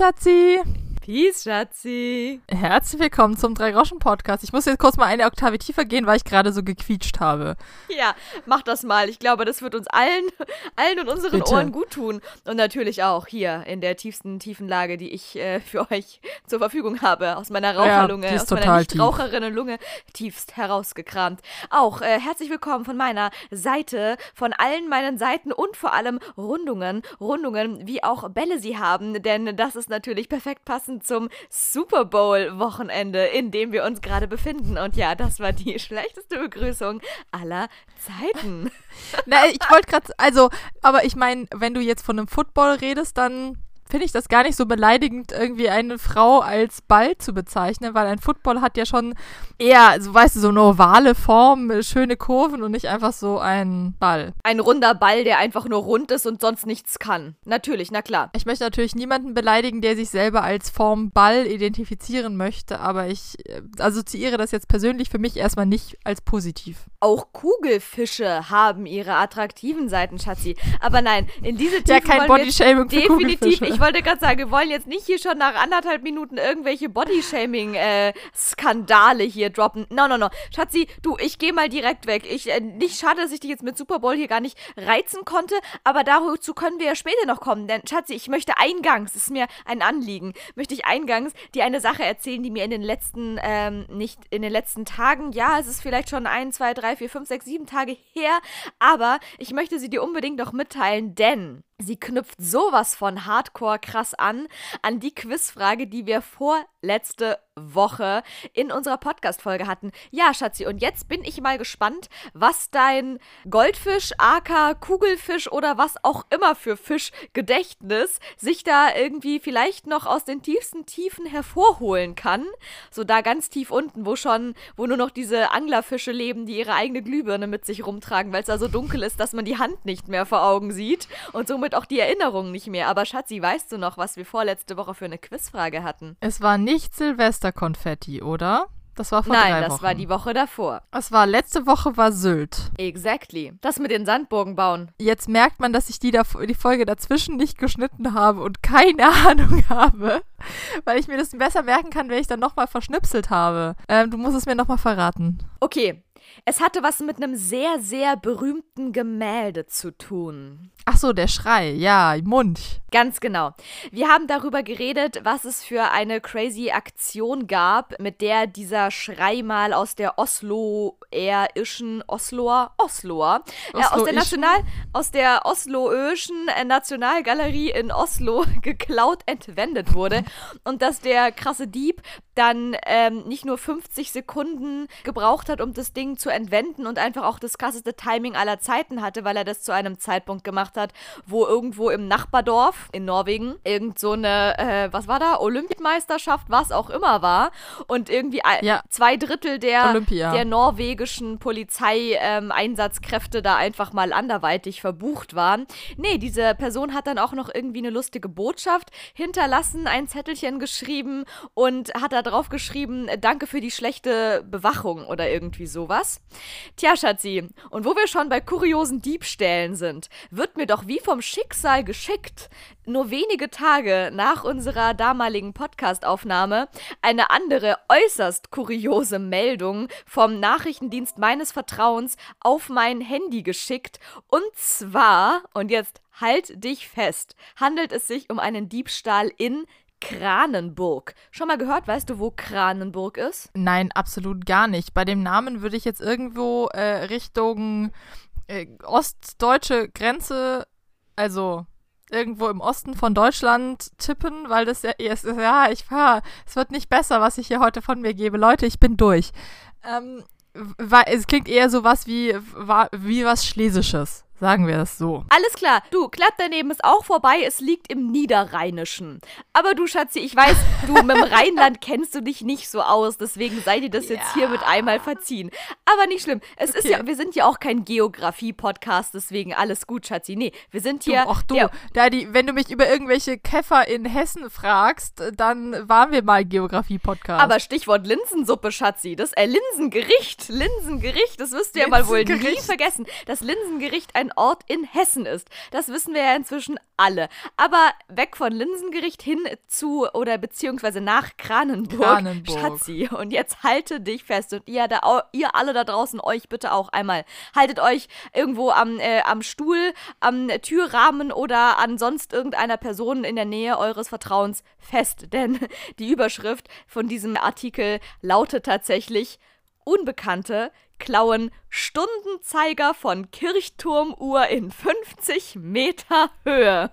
Schatzi. Peace, Schatzi. Herzlich willkommen zum Drei-Groschen-Podcast. Ich muss jetzt kurz mal eine Oktave tiefer gehen, weil ich gerade so gequietscht habe. Ja, mach das mal. Ich glaube, das wird uns allen, allen und unseren Bitte. Ohren gut tun. Und natürlich auch hier in der tiefsten Tiefenlage, die ich äh, für euch zur Verfügung habe. Aus meiner Raucherlunge, ist aus meiner. Nichtraucherinnenlunge, tiefst herausgekramt. Auch äh, herzlich willkommen von meiner Seite, von allen meinen Seiten und vor allem Rundungen. Rundungen, wie auch Bälle sie haben, denn das ist natürlich perfekt passend zum Super Bowl-Wochenende, in dem wir uns gerade befinden. Und ja, das war die schlechteste Begrüßung aller Zeiten. Na, ich wollte gerade, also, aber ich meine, wenn du jetzt von einem Football redest, dann finde ich das gar nicht so beleidigend, irgendwie eine Frau als Ball zu bezeichnen, weil ein Football hat ja schon eher, so weißt du, so eine ovale Form, schöne Kurven und nicht einfach so ein Ball. Ein runder Ball, der einfach nur rund ist und sonst nichts kann. Natürlich, na klar. Ich möchte natürlich niemanden beleidigen, der sich selber als Form Ball identifizieren möchte, aber ich äh, assoziiere das jetzt persönlich für mich erstmal nicht als positiv. Auch Kugelfische haben ihre attraktiven Seiten, Schatzi. Aber nein, in diese Tiefen Ja, kein Bodyshaming für Definitiv. Kugelfische. Ich wollte gerade sagen, wir wollen jetzt nicht hier schon nach anderthalb Minuten irgendwelche Bodyshaming-Skandale hier droppen. No, no, no. Schatzi, du, ich gehe mal direkt weg. Ich, äh, nicht schade, dass ich dich jetzt mit Super Bowl hier gar nicht reizen konnte, aber dazu können wir ja später noch kommen. Denn, Schatzi, ich möchte eingangs, es ist mir ein Anliegen, möchte ich eingangs dir eine Sache erzählen, die mir in den letzten, ähm, nicht in den letzten Tagen, ja, es ist vielleicht schon ein, zwei, drei, vier, fünf, sechs, sieben Tage her, aber ich möchte sie dir unbedingt noch mitteilen, denn sie knüpft sowas von Hardcore krass an, an die Quizfrage, die wir vorletzte Woche in unserer Podcast-Folge hatten. Ja, Schatzi, und jetzt bin ich mal gespannt, was dein Goldfisch, AK, Kugelfisch oder was auch immer für Fischgedächtnis sich da irgendwie vielleicht noch aus den tiefsten Tiefen hervorholen kann. So da ganz tief unten, wo schon, wo nur noch diese Anglerfische leben, die ihre eigene Glühbirne mit sich rumtragen, weil es da so dunkel ist, dass man die Hand nicht mehr vor Augen sieht und somit auch die Erinnerung nicht mehr. Aber Schatzi, weißt du noch, was wir vorletzte Woche für eine Quizfrage hatten? Es war nicht Silvesterkonfetti, oder? Das war vor Nein, drei das Wochen. war die Woche davor. Es war letzte Woche war Sylt. Exactly. Das mit den Sandburgen bauen. Jetzt merkt man, dass ich die, da, die Folge dazwischen nicht geschnitten habe und keine Ahnung habe, weil ich mir das besser merken kann, wenn ich dann nochmal verschnipselt habe. Ähm, du musst es mir nochmal verraten. Okay. Es hatte was mit einem sehr, sehr berühmten Gemälde zu tun. Ach so, der Schrei. Ja, Mund. Ganz genau. Wir haben darüber geredet, was es für eine crazy Aktion gab, mit der dieser Schrei mal aus der Oslo-ischen Osloer, Osloer, äh, aus der Osloischen? National, aus der Osloöischen äh, Nationalgalerie in Oslo geklaut entwendet wurde und dass der krasse Dieb dann ähm, nicht nur 50 Sekunden gebraucht hat, um das Ding zu entwenden und einfach auch das krasseste Timing aller Zeiten hatte, weil er das zu einem Zeitpunkt gemacht hat, wo irgendwo im Nachbardorf in Norwegen irgend so eine, äh, was war da, Olympiameisterschaft, was auch immer war und irgendwie Ja. zwei Drittel der, Olympia. der norwegischen Polizei-Einsatzkräfte da einfach mal anderweitig verbucht waren. Nee, diese Person hat dann auch noch irgendwie eine lustige Botschaft hinterlassen, ein Zettelchen geschrieben und hat da drauf geschrieben, äh, danke für die schlechte Bewachung oder irgendwie sowas. Tja, Schatzi, und wo wir schon bei kuriosen Diebstählen sind, wird mir doch wie vom Schicksal geschickt, nur wenige Tage nach unserer damaligen Podcastaufnahme eine andere äußerst kuriose Meldung vom Nachrichtendienst meines Vertrauens auf mein Handy geschickt. Und zwar, und jetzt halt dich fest, handelt es sich um einen Diebstahl in Kranenburg. Schon mal gehört, weißt du, wo Kranenburg ist? Nein, absolut gar nicht. Bei dem Namen würde ich jetzt irgendwo äh, Richtung äh, ostdeutsche Grenze, also irgendwo im Osten von Deutschland tippen, weil das ja, es ja, ich fahre, es wird nicht besser, was ich hier heute von mir gebe. Leute, ich bin durch. Ähm, es klingt eher so was wie, wie was Schlesisches. Sagen wir das so. Alles klar, du, knapp daneben ist auch vorbei, es liegt im Niederrheinischen. Aber du, Schatzi, ich weiß, du mit dem Rheinland kennst du dich nicht so aus, deswegen sei dir das jetzt hier mit einmal verziehen. Aber nicht schlimm, es ist Okay. ja, wir sind ja auch kein Geografie-Podcast, deswegen alles gut, Schatzi. Nee, wir sind Du, hier. ach du, der, da die, wenn du mich über irgendwelche Käfer in Hessen fragst, dann waren wir mal Geografie-Podcast. aber Stichwort Linsensuppe, Schatzi, das äh, Linsengericht, Linsengericht, das wirst du ja mal wohl nie vergessen. Das Linsengericht, ein ein Ort in Hessen ist. Das wissen wir ja inzwischen alle. Aber weg von Linsengericht hin zu oder beziehungsweise nach Kranenburg. Kranenburg. Schatzi. Und jetzt halte dich fest. Und ihr, da, ihr alle da draußen, euch bitte auch einmal. Haltet euch irgendwo am, äh, am Stuhl, am Türrahmen oder an sonst irgendeiner Person in der Nähe eures Vertrauens fest. Denn die Überschrift von diesem Artikel lautet tatsächlich Unbekannte klauen Stundenzeiger von Kirchturmuhr in 50 Meter Höhe.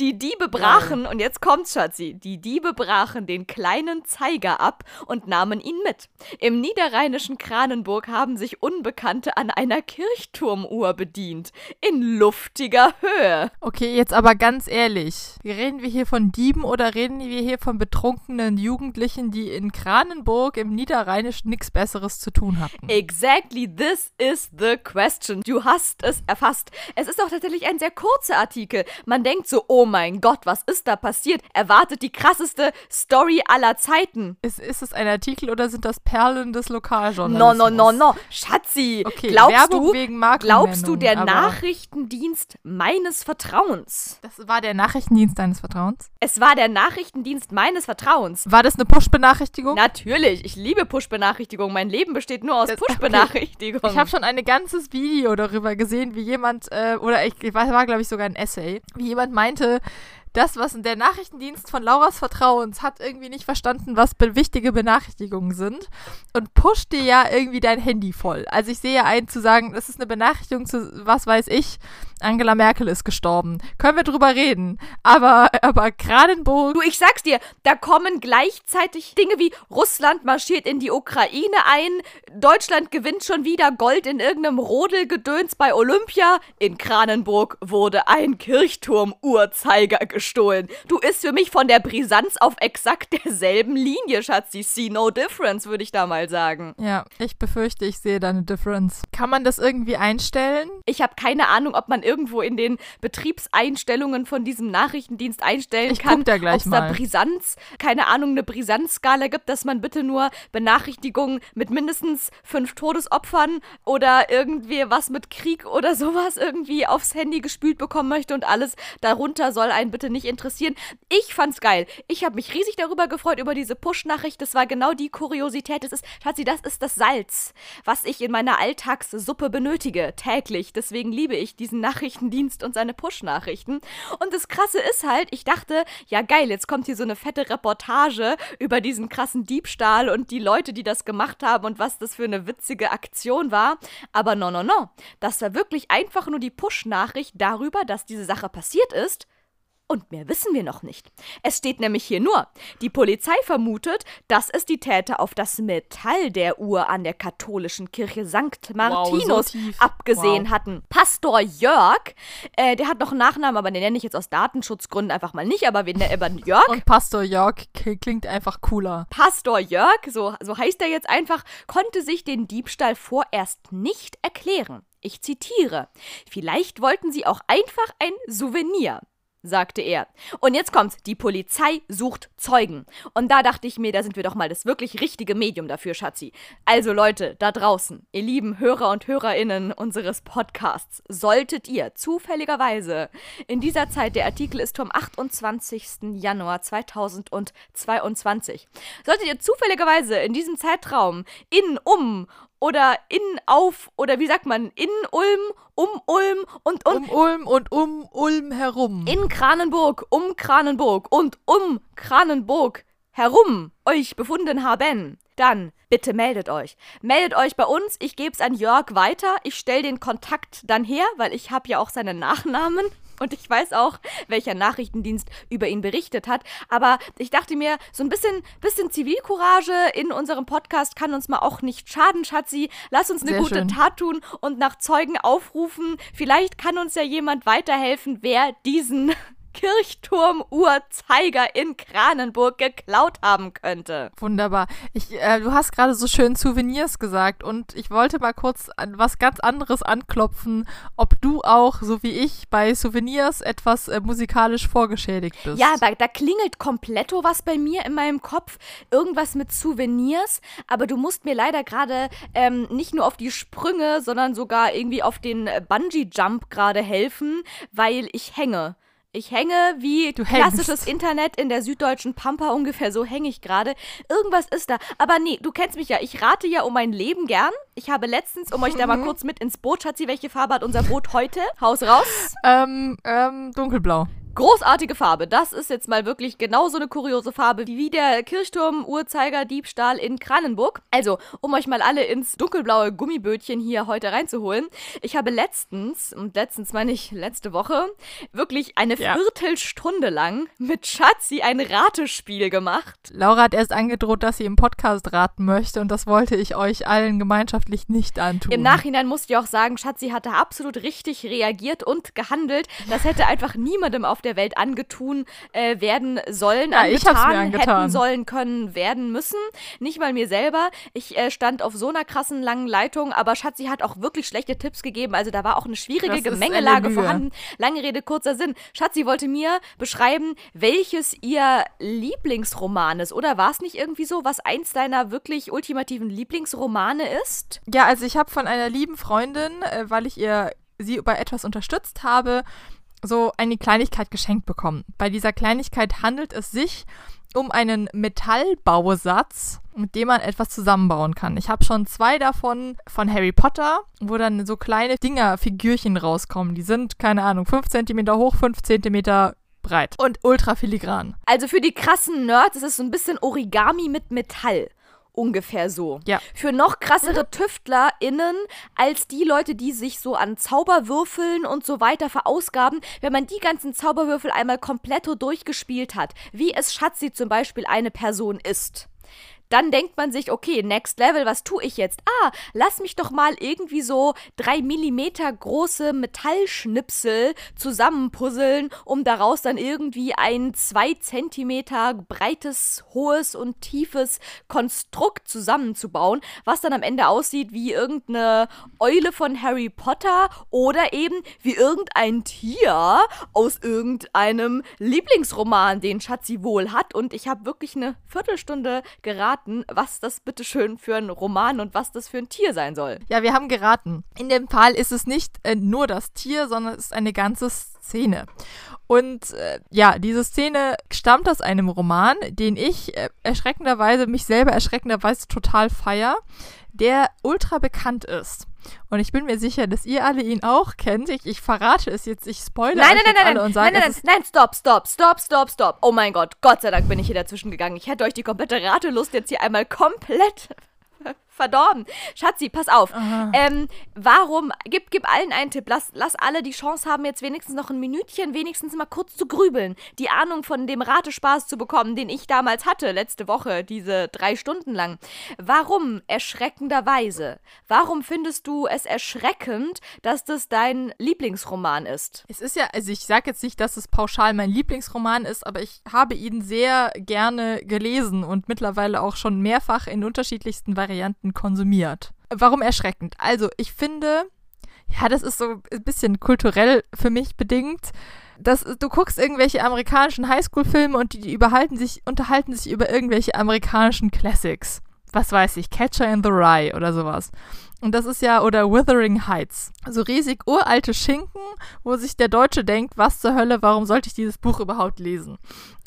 Die Diebe brachen, und jetzt kommt's, Schatzi, die Diebe brachen den kleinen Zeiger ab und nahmen ihn mit. Im niederrheinischen Kranenburg haben sich Unbekannte an einer Kirchturmuhr bedient. In luftiger Höhe. Okay, jetzt aber ganz ehrlich. Reden wir hier von Dieben oder reden wir hier von betrunkenen Jugendlichen, die in Kranenburg im Niederrheinisch nichts Besseres zu tun hatten? Exactly this is the question. Du hast es erfasst. Es ist auch tatsächlich ein sehr kurzer Artikel. Man denkt so, oh mein Gott, was ist da passiert? Erwartet die krasseste Story aller Zeiten. Ist, ist es ein Artikel oder sind das Perlen des No, Lokaljournalismus? no, no, no. Schatzi, Okay, glaubst Werbung du, wegen glaubst du, der Nachrichtendienst meines Vertrauens? Das war der Nachrichtendienst deines Vertrauens? Es war der Nachrichtendienst meines Vertrauens. War das eine Push-Benachrichtigung? Natürlich, ich liebe Push-Benachrichtigungen. Mein Leben besteht nur aus Das- okay. Ich habe schon ein ganzes Video darüber gesehen, wie jemand, äh, oder ich, ich weiß, war glaube ich sogar ein Essay, wie jemand meinte, das, was der Nachrichtendienst von Lauras Vertrauens hat irgendwie nicht verstanden, was be wichtige Benachrichtigungen sind und pusht dir ja irgendwie dein Handy voll. Also ich sehe ja ein zu sagen, das ist eine Benachrichtigung zu, was weiß ich, Angela Merkel ist gestorben. Können wir drüber reden. Aber, aber Kranenburg, Du, ich sag's dir, da kommen gleichzeitig Dinge wie Russland marschiert in die Ukraine ein, Deutschland gewinnt schon wieder Gold in irgendeinem Rodelgedöns bei Olympia, in Kranenburg wurde ein Kirchturm-Uhrzeiger gestohlen. Du ist für mich von der Brisanz auf exakt derselben Linie, Schatzi. See no difference, würde ich da mal sagen. ja, ich befürchte, ich sehe da eine Difference. Kann man das irgendwie einstellen? Ich habe keine Ahnung, ob man irgendwo in den Betriebseinstellungen von diesem Nachrichtendienst einstellen Ich kann, ob es da. Brisanz, keine Ahnung, eine Brisanzskala gibt, dass man bitte nur Benachrichtigungen mit mindestens fünf Todesopfern oder irgendwie was mit Krieg oder sowas irgendwie aufs Handy gespült bekommen möchte und alles darunter soll einen bitte nicht interessieren. Ich fand's geil. Ich habe mich riesig darüber gefreut, über diese Push-Nachricht. Das war genau die Kuriosität. Das ist, Schatzi, das ist das Salz, was ich in meiner Alltagssuppe benötige, täglich. Deswegen liebe ich diesen Nachrichtendienst und seine Push-Nachrichten. Und das Krasse ist halt, ich dachte, ja geil, jetzt kommt hier so eine fette Reportage über diesen krassen Diebstahl und die Leute, die das gemacht haben und was das für eine witzige Aktion war. Aber no, no, no. Das war wirklich einfach nur die Push-Nachricht darüber, dass diese Sache passiert ist. Und mehr wissen wir noch nicht. Es steht nämlich hier nur, die Polizei vermutet, dass es die Täter auf das Metall der Uhr an der katholischen Kirche St. Martinus so tief. abgesehen Wow. hatten. Pastor Jörg, äh, der hat noch einen Nachnamen, aber den nenne ich jetzt aus Datenschutzgründen einfach mal nicht, aber wir nennen Jörg. Und Pastor Jörg klingt einfach cooler. Pastor Jörg, so, so heißt er jetzt einfach, konnte sich den Diebstahl vorerst nicht erklären. Ich zitiere. Vielleicht wollten sie auch einfach ein Souvenir sagte er. Und jetzt kommt's, die Polizei sucht Zeugen. Und da dachte ich mir, da sind wir doch mal das wirklich richtige Medium dafür, Schatzi. Also Leute, da draußen, ihr lieben Hörer und Hörerinnen unseres Podcasts, solltet ihr zufälligerweise in dieser Zeit, der Artikel ist vom 28. Januar 2022, solltet ihr zufälligerweise in diesem Zeitraum in, um oder in, auf oder wie sagt man, in Ulm, um Ulm und, und Um Ulm und um Ulm herum. in Kranenburg, um Kranenburg und um Kranenburg herum euch befunden haben, dann bitte meldet euch. Meldet euch bei uns, ich gebe es an Jörg weiter. Ich stelle den Kontakt dann her, weil ich habe ja auch seinen Nachnamen und ich weiß auch, welcher Nachrichtendienst über ihn berichtet hat. Aber ich dachte mir, so ein bisschen, bisschen Zivilcourage in unserem Podcast kann uns mal auch nicht schaden, Schatzi. Lass uns eine Sehr gute schön. Tat tun und nach Zeugen aufrufen. Vielleicht kann uns ja jemand weiterhelfen, wer diesen Kirchturmuhrzeiger in Kranenburg geklaut haben könnte. Wunderbar. Ich, äh, du hast gerade so schön Souvenirs gesagt und ich wollte mal kurz an was ganz anderes anklopfen, ob du auch, so wie ich, bei Souvenirs etwas äh, musikalisch vorgeschädigt bist. Ja, da, da klingelt kompletto was bei mir in meinem Kopf. Irgendwas mit Souvenirs. Aber du musst mir leider gerade ähm, nicht nur auf die Sprünge, sondern sogar irgendwie auf den Bungee-Jump gerade helfen, weil ich hänge. Ich hänge wie Du klassisches. Internet in der süddeutschen Pampa, ungefähr so hänge ich gerade. Irgendwas ist da. Aber nee, du kennst mich ja. Ich rate ja um mein Leben gern. Ich habe letztens, um euch da mal Mhm. kurz mit ins Boot, Schatzi, welche Farbe hat unser Boot heute? Haus raus. Ähm, ähm, dunkelblau. Großartige Farbe. Das ist jetzt mal wirklich genauso eine kuriose Farbe wie der Kirchturm-Uhrzeiger-Diebstahl in Kranenburg. Also, um euch mal alle ins dunkelblaue Gummibötchen hier heute reinzuholen. Ich habe letztens, und letztens meine ich letzte Woche, wirklich eine Ja. Viertelstunde lang mit Schatzi ein Ratespiel gemacht. Laura hat erst angedroht, dass sie im Podcast raten möchte und das wollte ich euch allen gemeinschaftlich nicht antun. Im Nachhinein musste ich auch sagen, Schatzi hatte absolut richtig reagiert und gehandelt. Das hätte einfach niemandem auf der Welt angetun äh, werden sollen, Ja, angetan, angetan. hätten sollen können, werden müssen. Nicht mal mir selber. Ich äh, stand auf so einer krassen langen Leitung, aber Schatzi hat auch wirklich schlechte Tipps gegeben. Also da war auch eine schwierige Das Gemengelage vorhanden. Lange Rede, kurzer Sinn. Schatzi wollte mir beschreiben, welches ihr Lieblingsroman ist. Oder war es nicht irgendwie so, was eins deiner wirklich ultimativen Lieblingsromane ist? Ja, also ich habe von einer lieben Freundin, äh, weil ich ihr sie bei etwas unterstützt habe, so eine Kleinigkeit geschenkt bekommen. Bei dieser Kleinigkeit handelt es sich um einen Metallbausatz, mit dem man etwas zusammenbauen kann. Ich habe schon zwei davon von Harry Potter, wo dann so kleine Dinger, Figürchen rauskommen. Die sind, keine Ahnung, 5 cm hoch, 5 cm breit und ultra filigran. Also für die krassen Nerds ist es so ein bisschen Origami mit Metall. Ungefähr so. Ja. Für noch krassere TüftlerInnen als die Leute, die sich so an Zauberwürfeln und so weiter verausgaben, wenn man die ganzen Zauberwürfel einmal komplett durchgespielt hat, wie es Schatzi zum Beispiel eine Person ist. Dann denkt man sich, okay, next level, was tue ich jetzt? Ah, lass mich doch mal irgendwie so drei Millimeter große Metallschnipsel zusammenpuzzeln, um daraus dann irgendwie ein zwei Zentimeter breites, hohes und tiefes Konstrukt zusammenzubauen, was dann am Ende aussieht wie irgendeine Eule von Harry Potter oder eben wie irgendein Tier aus irgendeinem Lieblingsroman, den Schatzi wohl hat. Und ich habe wirklich eine Viertelstunde geraten, was das bitteschön für ein Roman und was das für ein Tier sein soll. Ja, wir haben geraten. In dem Fall ist es nicht äh, nur das Tier, sondern es ist eine ganze Szene. Und äh, ja, diese Szene stammt aus einem Roman, den ich äh, erschreckenderweise, mich selber erschreckenderweise total feier, der ultra bekannt ist. Und ich bin mir sicher, dass ihr alle ihn auch kennt. Ich, ich verrate es jetzt, ich spoilere Nein, nein, nein, nein, alle nein, und sage, nein, nein, nein, nein, stopp, stopp, stopp, stopp, stopp. Oh mein Gott, Gott sei Dank bin ich hier dazwischen gegangen. Ich hätte euch die komplette Ratelust jetzt hier einmal komplett verdorben. Schatzi, pass auf. Ähm, warum, gib, gib allen einen Tipp. Lass, lass alle die Chance haben, jetzt wenigstens noch ein Minütchen, wenigstens mal kurz zu grübeln. Die Ahnung von dem Ratespaß zu bekommen, den ich damals hatte, letzte Woche, diese drei Stunden lang. Warum erschreckenderweise? Warum findest du es erschreckend, dass das dein Lieblingsroman ist? Es ist ja, also ich sage jetzt nicht, dass es pauschal mein Lieblingsroman ist, aber ich habe ihn sehr gerne gelesen und mittlerweile auch schon mehrfach in unterschiedlichsten Varianten konsumiert. Warum erschreckend? Also ich finde, ja, das ist so ein bisschen kulturell für mich bedingt. Das, du guckst irgendwelche amerikanischen Highschool-Filme und die, die sich, unterhalten sich über irgendwelche amerikanischen Classics. Was weiß ich, Catcher in the Rye oder sowas. Und das ist ja, oder Wuthering Heights. So riesig uralte Schinken, wo sich der Deutsche denkt, was zur Hölle, warum sollte ich dieses Buch überhaupt lesen?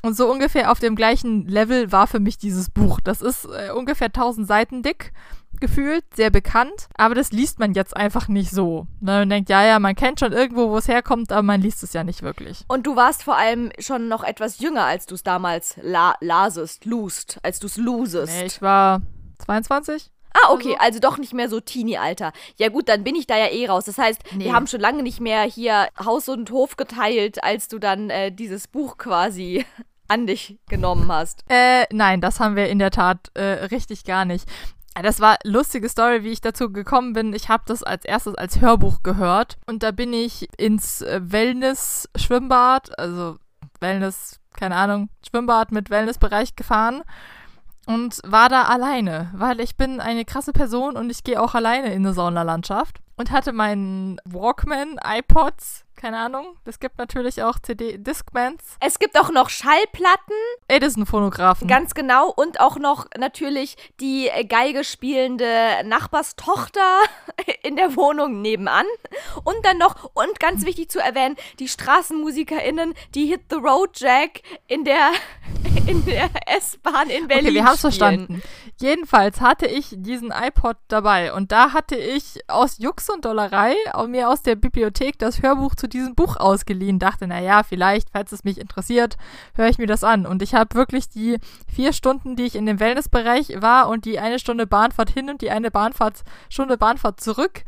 Und so ungefähr auf dem gleichen Level war für mich dieses Buch. Das ist äh, ungefähr 1000 Seiten dick, gefühlt, sehr bekannt, aber das liest man jetzt einfach nicht so. Ne, Man denkt, ja, ja, man kennt schon irgendwo, wo es herkommt, aber man liest es ja nicht wirklich. Und du warst vor allem schon noch etwas jünger, als du es damals la lasest, lust, als du es losest. Nee, ich war 22? Ah, okay, also doch nicht mehr so Teenie-Alter. Ja gut, dann bin ich da ja eh raus. Das heißt, Nee. wir haben schon lange nicht mehr hier Haus und Hof geteilt, als du dann äh, dieses Buch quasi an dich genommen hast. Äh, nein, das haben wir in der Tat äh, richtig gar nicht. Das war eine lustige Story, wie ich dazu gekommen bin. Ich habe das als erstes als Hörbuch gehört und da bin ich ins äh, Wellness-Schwimmbad, also Wellness, keine Ahnung, Schwimmbad mit Wellnessbereich gefahren und war da alleine, weil ich bin eine krasse Person und ich gehe auch alleine in eine Saunalandschaft und hatte meinen Walkman, iPods, keine Ahnung. Es gibt natürlich auch CD, Discmans. Es gibt auch noch Schallplatten. Edison-Phonographen. Ganz genau. Und auch noch natürlich die äh, Geige spielende Nachbarstochter in der Wohnung nebenan. Und dann noch, und ganz wichtig zu erwähnen, die StraßenmusikerInnen, die Hit the Road Jack in der, in der S-Bahn in Berlin. Okay, wir haben es verstanden. Jedenfalls hatte ich diesen iPod dabei und da hatte ich aus Jux und Dollerei mir aus der Bibliothek das Hörbuch zu diesem Buch ausgeliehen. Dachte, naja, vielleicht, falls es mich interessiert, höre ich mir das an. Und ich habe wirklich die vier Stunden, die ich in dem Wellnessbereich war und die eine Stunde Bahnfahrt hin und die eine Bahnfahrt, Stunde Bahnfahrt zurück,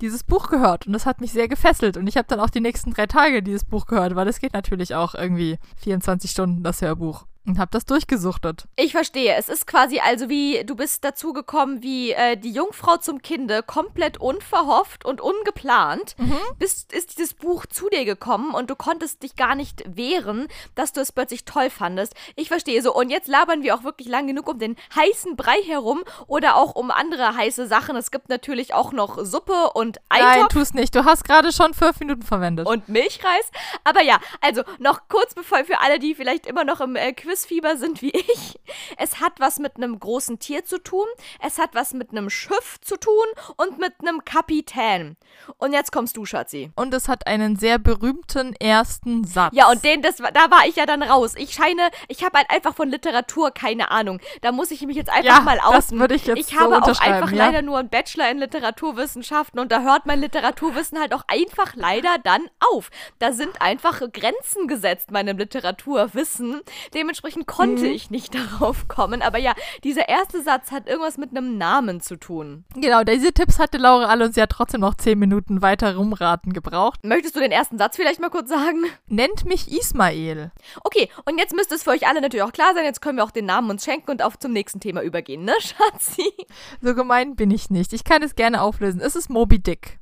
dieses Buch gehört und das hat mich sehr gefesselt und ich habe dann auch die nächsten drei Tage dieses Buch gehört, weil es geht natürlich auch irgendwie 24 Stunden das Hörbuch und habe das durchgesuchtet. Ich verstehe. Es ist quasi also wie, du bist dazu gekommen wie äh, die Jungfrau zum Kinde, komplett unverhofft und ungeplant. Mhm. Bist, ist dieses Buch zu dir gekommen und du konntest dich gar nicht wehren, dass du es plötzlich toll fandest. Ich verstehe so. Und jetzt labern wir auch wirklich lang genug um den heißen Brei herum oder auch um andere heiße Sachen. Es gibt natürlich auch noch Suppe und Eintopf. Nein, tu es nicht. Du hast gerade schon fünf Minuten verwendet. und Milchreis. Aber ja, also noch kurz bevor für alle, die vielleicht immer noch im äh, Quizfieber sind wie ich. Es hat was mit einem großen Tier zu tun. Es hat was mit einem Schiff zu tun und mit einem Kapitän. Und jetzt kommst du, Schatzi. Und es hat einen sehr berühmten ersten Satz. Ja, und den, das, war- da war ich ja dann raus. Ich scheine, ich habe halt einfach von Literatur keine Ahnung. Da muss ich mich jetzt einfach Ja, mal das outen. würde ich jetzt ich so habe auch einfach ja. leider nur einen Bachelor in Literaturwissenschaften und da hört mein Literaturwissen halt auch einfach leider dann auf. Da sind einfach Grenzen gesetzt meinem Literaturwissen. Dementsprechend konnte Mhm. ich nicht darauf kommen. Aber ja, dieser erste Satz hat irgendwas mit einem Namen zu tun. Genau, diese Tipps hatte Laura alle und sie hat trotzdem noch zehn Minuten weiter rumraten gebraucht. Möchtest du den ersten Satz vielleicht mal kurz sagen? Nennt mich Ismael. Okay, und jetzt müsste es für euch alle natürlich auch klar sein, jetzt können wir auch den Namen uns schenken und auf zum nächsten Thema übergehen, ne, Schatzi? So gemein bin ich nicht. Ich kann es gerne auflösen. Es ist Moby Dick.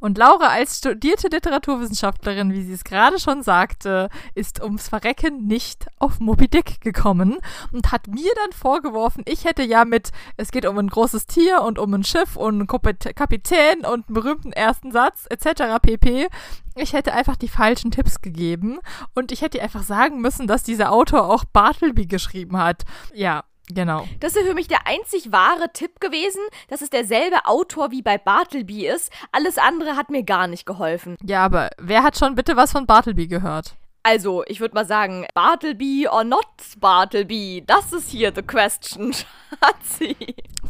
Und Laura als studierte Literaturwissenschaftlerin, wie sie es gerade schon sagte, ist ums Verrecken nicht auf Moby Dick gekommen und hat mir dann vorgeworfen, ich hätte ja mit, es geht um ein großes Tier und um ein Schiff und einen Kapit- Kapitän und einen berühmten ersten Satz etc. pp. Ich hätte einfach die falschen Tipps gegeben und ich hätte einfach sagen müssen, dass dieser Autor auch Bartleby geschrieben hat. Ja, genau. Das ist für mich der einzig wahre Tipp gewesen, dass es derselbe Autor wie bei Bartleby ist. Alles andere hat mir gar nicht geholfen. Ja, aber wer hat schon bitte was von Bartleby gehört? Also, ich würde mal sagen, Bartleby or not Bartleby, das ist hier the question, Schatzi.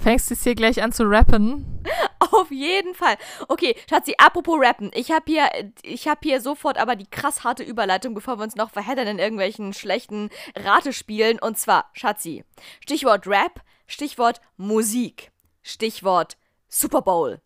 Fängst du jetzt hier gleich an zu rappen? Auf jeden Fall. Okay, Schatzi, apropos Rappen. Ich habe hier, ich habe hier sofort aber die krass harte Überleitung, bevor wir uns noch verheddern in irgendwelchen schlechten Ratespielen. Und zwar, Schatzi, Stichwort Rap, Stichwort Musik, Stichwort Super Bowl.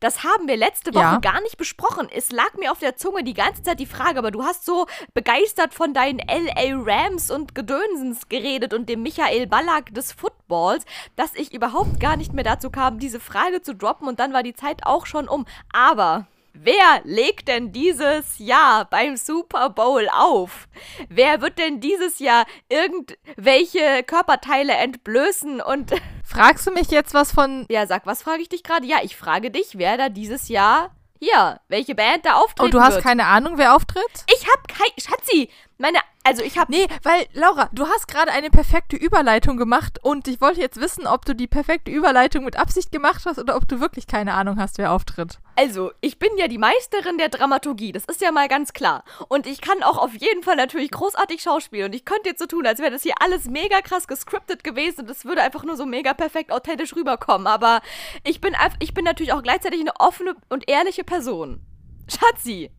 Das haben wir letzte Woche Ja. gar nicht besprochen. Es lag mir auf der Zunge die ganze Zeit die Frage, aber du hast so begeistert von deinen LA Rams und Gedönsens geredet und dem Michael Ballack des Footballs, dass ich überhaupt gar nicht mehr dazu kam, diese Frage zu droppen und dann war die Zeit auch schon um. Aber wer legt denn dieses Jahr beim Super Bowl auf? Wer wird denn dieses Jahr irgendwelche Körperteile entblößen und Fragst du mich jetzt was von. ja, sag, was frage ich dich gerade? Ja, ich frage dich, wer da dieses Jahr hier, welche Band da auftreten Und Oh, du hast wird. keine Ahnung, wer auftritt? ich hab kein Schatzi, meine also ich hab Nee, weil, Laura, du hast gerade eine perfekte Überleitung gemacht und ich wollte jetzt wissen, ob du die perfekte Überleitung mit Absicht gemacht hast oder ob du wirklich keine Ahnung hast, wer auftritt. Also, ich bin ja die Meisterin der Dramaturgie, das ist ja mal ganz klar. Und ich kann auch auf jeden Fall natürlich großartig schauspielen und ich könnte jetzt so tun, als wäre das hier alles mega krass gescriptet gewesen und es würde einfach nur so mega perfekt authentisch rüberkommen, aber ich bin ich bin natürlich auch gleichzeitig eine offene und ehrliche Person. Schatzi,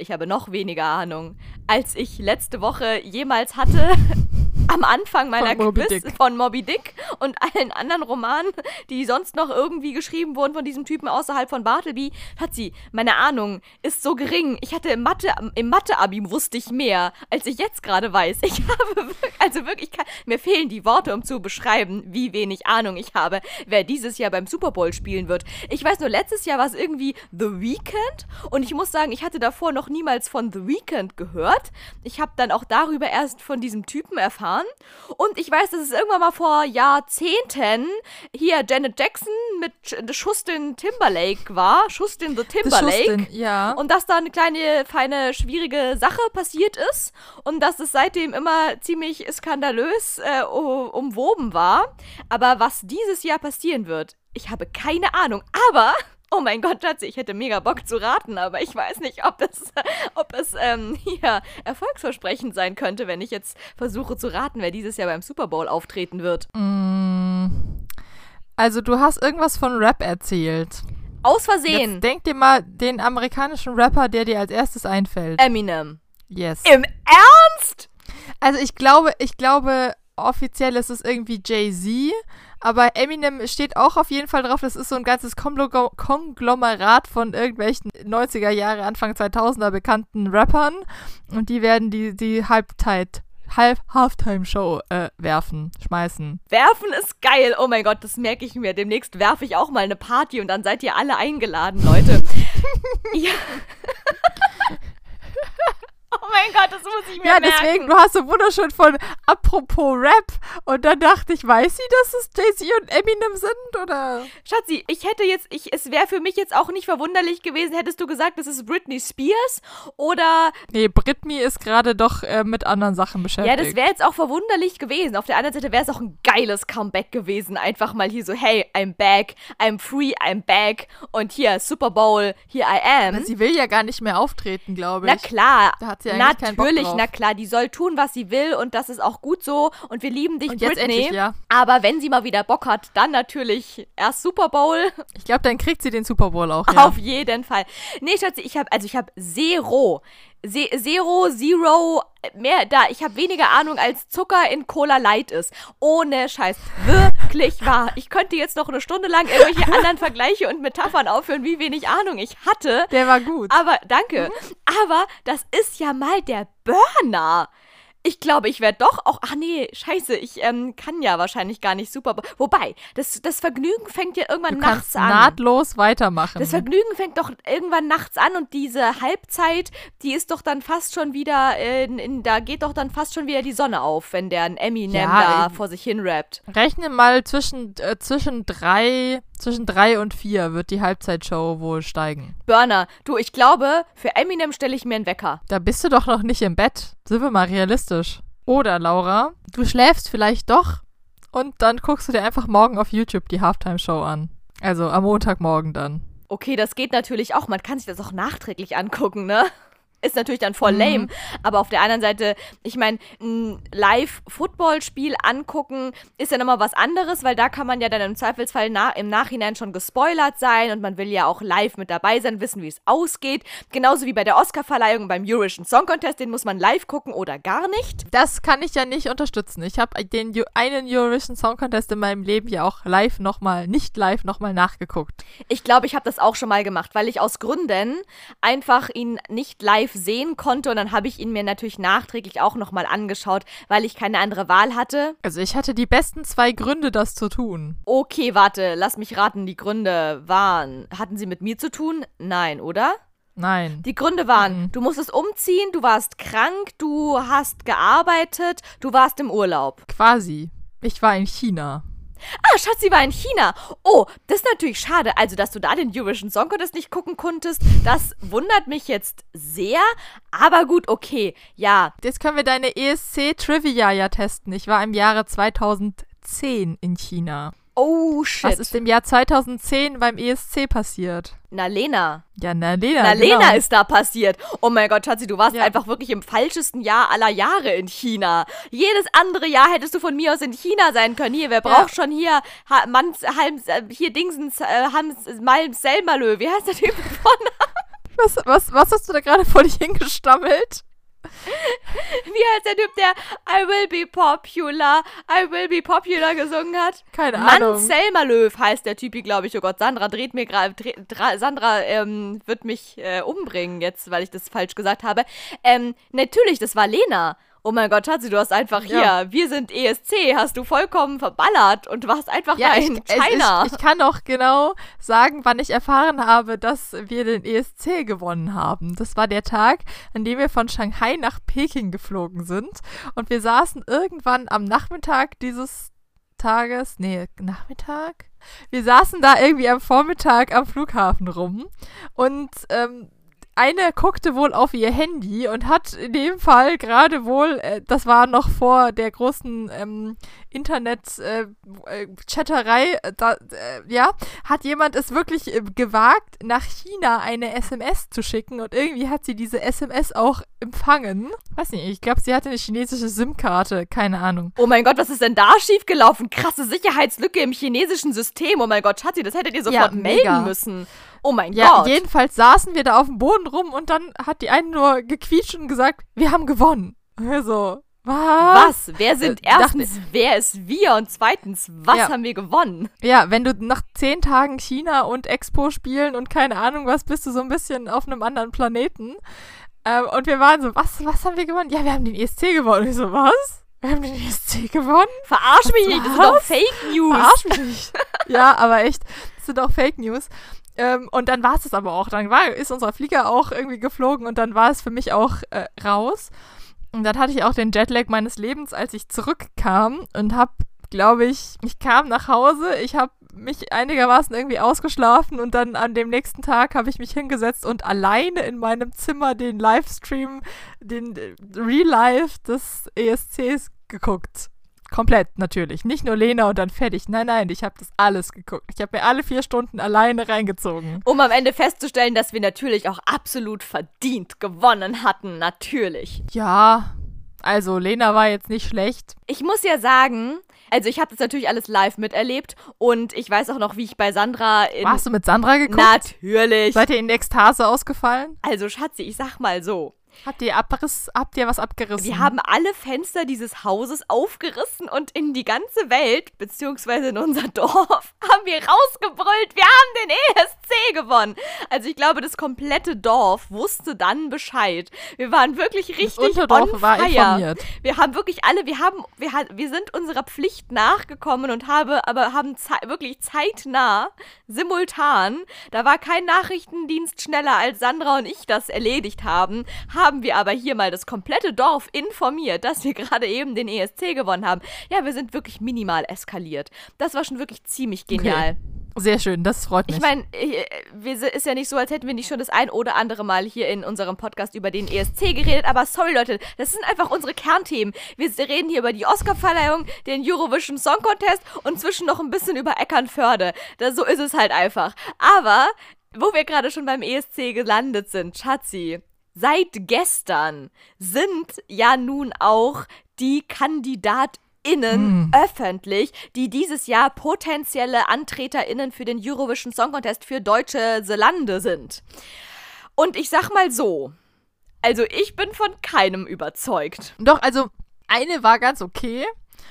ich habe noch weniger Ahnung, als ich letzte Woche jemals hatte am Anfang meiner Moby Quiz von Moby Dick und allen anderen Romanen, die sonst noch irgendwie geschrieben wurden von diesem Typen außerhalb von Bartleby. Schatzi, meine Ahnung ist so gering. Ich hatte im Mathe, im Mathe-Abi wusste ich mehr, als ich jetzt gerade weiß. Ich habe wirklich, also wirklich, kann, mir fehlen die Worte, um zu beschreiben, wie wenig Ahnung ich habe, wer dieses Jahr beim Super Bowl spielen wird. Ich weiß nur, letztes Jahr war es irgendwie The Weeknd und ich muss sagen, ich hatte davor noch niemals von The Weeknd gehört. Ich habe dann auch darüber erst von diesem Typen erfahren. Und ich weiß, dass es irgendwann mal vor Jahrzehnten hier Janet Jackson mit Schustin Timberlake war. Schustin the Timberlake. Schustin, ja. Und dass da eine kleine, feine, schwierige Sache passiert ist. Und dass es seitdem immer ziemlich skandalös äh, umwoben war. Aber was dieses Jahr passieren wird, ich habe keine Ahnung. Aber Oh mein Gott, Schatzi, ich hätte mega Bock zu raten, aber ich weiß nicht, ob es, ob es ähm, hier erfolgsversprechend sein könnte, wenn ich jetzt versuche zu raten, wer dieses Jahr beim Super Bowl auftreten wird. Mm. Also, du hast irgendwas von Rap erzählt. Aus Versehen. Jetzt denk dir mal den amerikanischen Rapper, der dir als erstes einfällt. Eminem. Yes. Im Ernst? Also, ich glaube, ich glaube, offiziell ist es irgendwie Jay-Z, aber Eminem steht auch auf jeden Fall drauf. Das ist so ein ganzes Konglomerat von irgendwelchen 90er Jahre, Anfang 2000er bekannten Rappern. Und die werden die, die Halbzeit Half Halftime-Show äh, werfen, schmeißen. Werfen ist geil. Oh mein Gott, das merke ich mir. Demnächst werfe ich auch mal eine Party und dann seid ihr alle eingeladen, Leute. ja. Oh mein Gott, das muss ich mir ja, merken. Ja, deswegen, du hast so wunderschön von apropos Rap und dann dachte ich, weiß sie, dass es Jay-Z und Eminem sind oder? Schatzi, ich hätte jetzt, ich, es wäre für mich jetzt auch nicht verwunderlich gewesen, hättest du gesagt, das ist Britney Spears oder. Nee, Britney ist gerade doch äh, mit anderen Sachen beschäftigt. Ja, das wäre jetzt auch verwunderlich gewesen. Auf der anderen Seite wäre es auch ein geiles Comeback gewesen. Einfach mal hier so, hey, I'm back, I'm free, I'm back und hier Super Bowl, here I am. Sie will ja gar nicht mehr auftreten, glaube ich. Na klar. Da hat sie eigentlich Natürlich, na klar, die soll tun, was sie will und das ist auch gut so und wir lieben dich, und Britney. Jetzt endlich, ja. Aber wenn sie mal wieder Bock hat, dann natürlich erst Super Bowl. Ich glaube, dann kriegt sie den Super Bowl auch. Ja. Auf jeden Fall. Nee, Schatzi, ich habe also ich habe Zero Se Zero, Zero, mehr da. Ich habe weniger Ahnung, als Zucker in Cola Light ist. Ohne Scheiß. Wirklich wahr. Ich könnte jetzt noch eine Stunde lang irgendwelche anderen Vergleiche und Metaphern aufführen, wie wenig Ahnung ich hatte. Der war gut. Aber, danke. Aber das ist ja mal der Burner. Ich glaube, ich werde doch auch. Ach nee, scheiße, ich ähm, kann ja wahrscheinlich gar nicht super. Wobei, das, das Vergnügen fängt ja irgendwann du nachts an. nahtlos weitermachen. Das Vergnügen fängt doch irgendwann nachts an und diese Halbzeit, die ist doch dann fast schon wieder, in, in, da geht doch dann fast schon wieder die Sonne auf, wenn der ein Eminem Ja, da ich- vor sich hin rappt. Rechne mal zwischen, äh, zwischen drei, zwischen drei und vier wird die Halbzeitshow wohl steigen. Burner, du, ich glaube, für Eminem stelle ich mir einen Wecker. Da bist du doch noch nicht im Bett. Sind wir mal realistisch. Oder, Laura, du schläfst vielleicht doch und dann guckst du dir einfach morgen auf YouTube die Halftime-Show an. Also am Montagmorgen dann. Okay, das geht natürlich auch. Man kann sich das auch nachträglich angucken, ne? Ist natürlich dann voll Mhm. lame. Aber auf der anderen Seite, ich meine, ein Live-Football-Spiel angucken ist ja nochmal was anderes, weil da kann man ja dann im Zweifelsfall na im Nachhinein schon gespoilert sein und man will ja auch live mit dabei sein, wissen, wie es ausgeht. Genauso wie bei der Oscar-Verleihung beim Eurovision Song Contest, den muss man live gucken oder gar nicht. Das kann ich ja nicht unterstützen. Ich habe den Eu- einen Eurovision Song Contest in meinem Leben ja auch live nochmal, nicht live nochmal nachgeguckt. Ich glaube, ich habe das auch schon mal gemacht, weil ich aus Gründen einfach ihn nicht live sehen konnte und dann habe ich ihn mir natürlich nachträglich auch nochmal angeschaut, weil ich keine andere Wahl hatte. Also ich hatte die besten zwei Gründe, das zu tun. Okay, warte, lass mich raten, die Gründe waren, hatten sie mit mir zu tun? Nein, oder? Nein. Die Gründe waren, Mhm. du musstest umziehen, du warst krank, du hast gearbeitet, du warst im Urlaub. Quasi. Ich war in China. Ah, Schatz, sie war in China. Oh, das ist natürlich schade. Also, dass du da den Eurovision Song Contest nicht gucken konntest, das wundert mich jetzt sehr. Aber gut, okay. Ja, Jetzt können wir deine ESC-Trivia ja testen. Ich war im Jahre 2010 in China. Oh shit. Was ist im Jahr 2010 beim ESC passiert? Na, Lena. Ja, na, Lena. Na, genau. Lena ist da passiert. Oh mein Gott, Schatzi, du warst Ja. einfach wirklich im falschesten Jahr aller Jahre in China. Jedes andere Jahr hättest du von mir aus in China sein können. Hier, wer braucht schon hier ha Manns, Halms, äh, hier Dingsens, äh, Hams, Malms, Selmalö. Wie heißt der Typ von? Was, was, was hast du da gerade vor dich hingestammelt? Wie heißt der Typ, der I will be popular, I will be popular gesungen hat? Keine Mann Ahnung. Selma Löw heißt der Typi, glaube ich. Oh Gott, Sandra dreht mir gerade, Sandra ähm, wird mich äh, umbringen jetzt, weil ich das falsch gesagt habe. Ähm, natürlich, das war Lena. Oh mein Gott, Schatzi, du hast einfach Ja. hier, wir sind ESC, hast du vollkommen verballert und warst einfach Ja, in China. Ich, ich kann auch genau sagen, wann ich erfahren habe, dass wir den ESC gewonnen haben. Das war der Tag, an dem wir von Shanghai nach Peking geflogen sind. Und wir saßen irgendwann am Nachmittag dieses Tages, nee, Nachmittag? Wir saßen da irgendwie am Vormittag am Flughafen rum und ähm, eine guckte wohl auf ihr Handy und hat in dem Fall gerade wohl, äh, das war noch vor der großen ähm, Internet-Chatterei, äh, da, äh, ja, hat jemand es wirklich äh, gewagt, nach China eine SMS zu schicken und irgendwie hat sie diese SMS auch empfangen. Weiß nicht, ich glaube, sie hatte eine chinesische SIM-Karte, keine Ahnung. Oh mein Gott, was ist denn da schiefgelaufen? Krasse Sicherheitslücke im chinesischen System. Oh mein Gott, Schatzi, das hättet ihr sofort mega. melden müssen. Oh mein Ja, Gott. jedenfalls saßen wir da auf dem Boden rum und dann hat die eine nur gequietscht und gesagt, wir haben gewonnen. Und wir so, was? Was? Wer sind Äh, erstens, wer ist wir? Und zweitens, was Ja. haben wir gewonnen? Ja, wenn du nach zehn Tagen China und Expo spielen und keine Ahnung was, bist du so ein bisschen auf einem anderen Planeten. Ähm, und wir waren so, was, was haben wir gewonnen? Ja, wir haben den ESC gewonnen. Ich so, was? Wir haben den ESC gewonnen? Verarsch mich nicht, das sind doch Was? Fake News. Verarsch mich nicht. ja, aber echt, das sind auch Fake News. Ähm, und dann war es das aber auch. Dann war, ist unser Flieger auch irgendwie geflogen und dann war es für mich auch äh, raus. Und dann hatte ich auch den Jetlag meines Lebens, als ich zurückkam und habe, glaube ich, ich kam nach Hause, ich habe mich einigermaßen irgendwie ausgeschlafen und dann an dem nächsten Tag habe ich mich hingesetzt und alleine in meinem Zimmer den Livestream, den äh, Real Life des ESCs geguckt. Komplett natürlich. Nicht nur Lena und dann fertig. Nein, nein, ich habe das alles geguckt. Ich habe mir alle vier Stunden alleine reingezogen. Um am Ende festzustellen, dass wir natürlich auch absolut verdient gewonnen hatten. Natürlich. Ja, also Lena war jetzt nicht schlecht. Ich muss ja sagen, also ich habe das natürlich alles live miterlebt und ich weiß auch noch, wie ich bei Sandra in. Warst du mit Sandra geguckt? Natürlich. Seid ihr in Ekstase ausgefallen? Also Schatzi, ich sag mal so. Habt ihr Abriss, habt ihr was abgerissen? Wir haben alle Fenster dieses Hauses aufgerissen und in die ganze Welt, beziehungsweise in unser Dorf, haben wir rausgebrüllt, wir haben den ESC gewonnen. Also ich glaube, das komplette Dorf wusste dann Bescheid. Wir waren wirklich richtig das Unterdorf on war fire. informiert. Wir haben wirklich alle, wir haben, wir, wir sind unserer Pflicht nachgekommen und habe, aber haben zei- wirklich zeitnah, simultan, da war kein Nachrichtendienst schneller als Sandra und ich das erledigt haben, haben wir aber hier mal das komplette Dorf informiert, dass wir gerade eben den ESC gewonnen haben. Ja, wir sind wirklich minimal eskaliert. Das war schon wirklich ziemlich genial. Sehr schön, das freut mich. Ich meine, wir se- ist ja nicht so, als hätten wir nicht schon das ein oder andere Mal hier in unserem Podcast über den ESC geredet, aber sorry Leute, das sind einfach unsere Kernthemen. Wir reden hier über die Oscarverleihung, den Eurovision Song Contest und zwischen noch ein bisschen über Eckernförde. Das, so ist es halt einfach. Aber, wo wir gerade schon beim ESC gelandet sind, Schatzi, seit gestern sind ja nun auch die KandidatInnen öffentlich, die dieses Jahr potenzielle AntreterInnen für den Eurovision Song Contest für deutsche Lande sind. Und ich sag mal so, also ich bin von keinem überzeugt. Doch, also eine war ganz okay.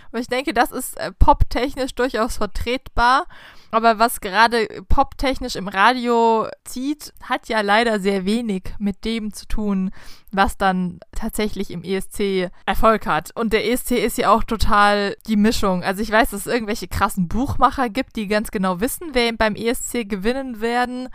Aber ich denke, das ist äh, poptechnisch durchaus vertretbar. Aber was gerade poptechnisch im Radio zieht, hat ja leider sehr wenig mit dem zu tun, was dann tatsächlich im ESC Erfolg hat. Und der ESC ist ja auch total die Mischung. Also ich weiß, dass es irgendwelche krassen Buchmacher gibt, die ganz genau wissen, wer beim ESC gewinnen werden.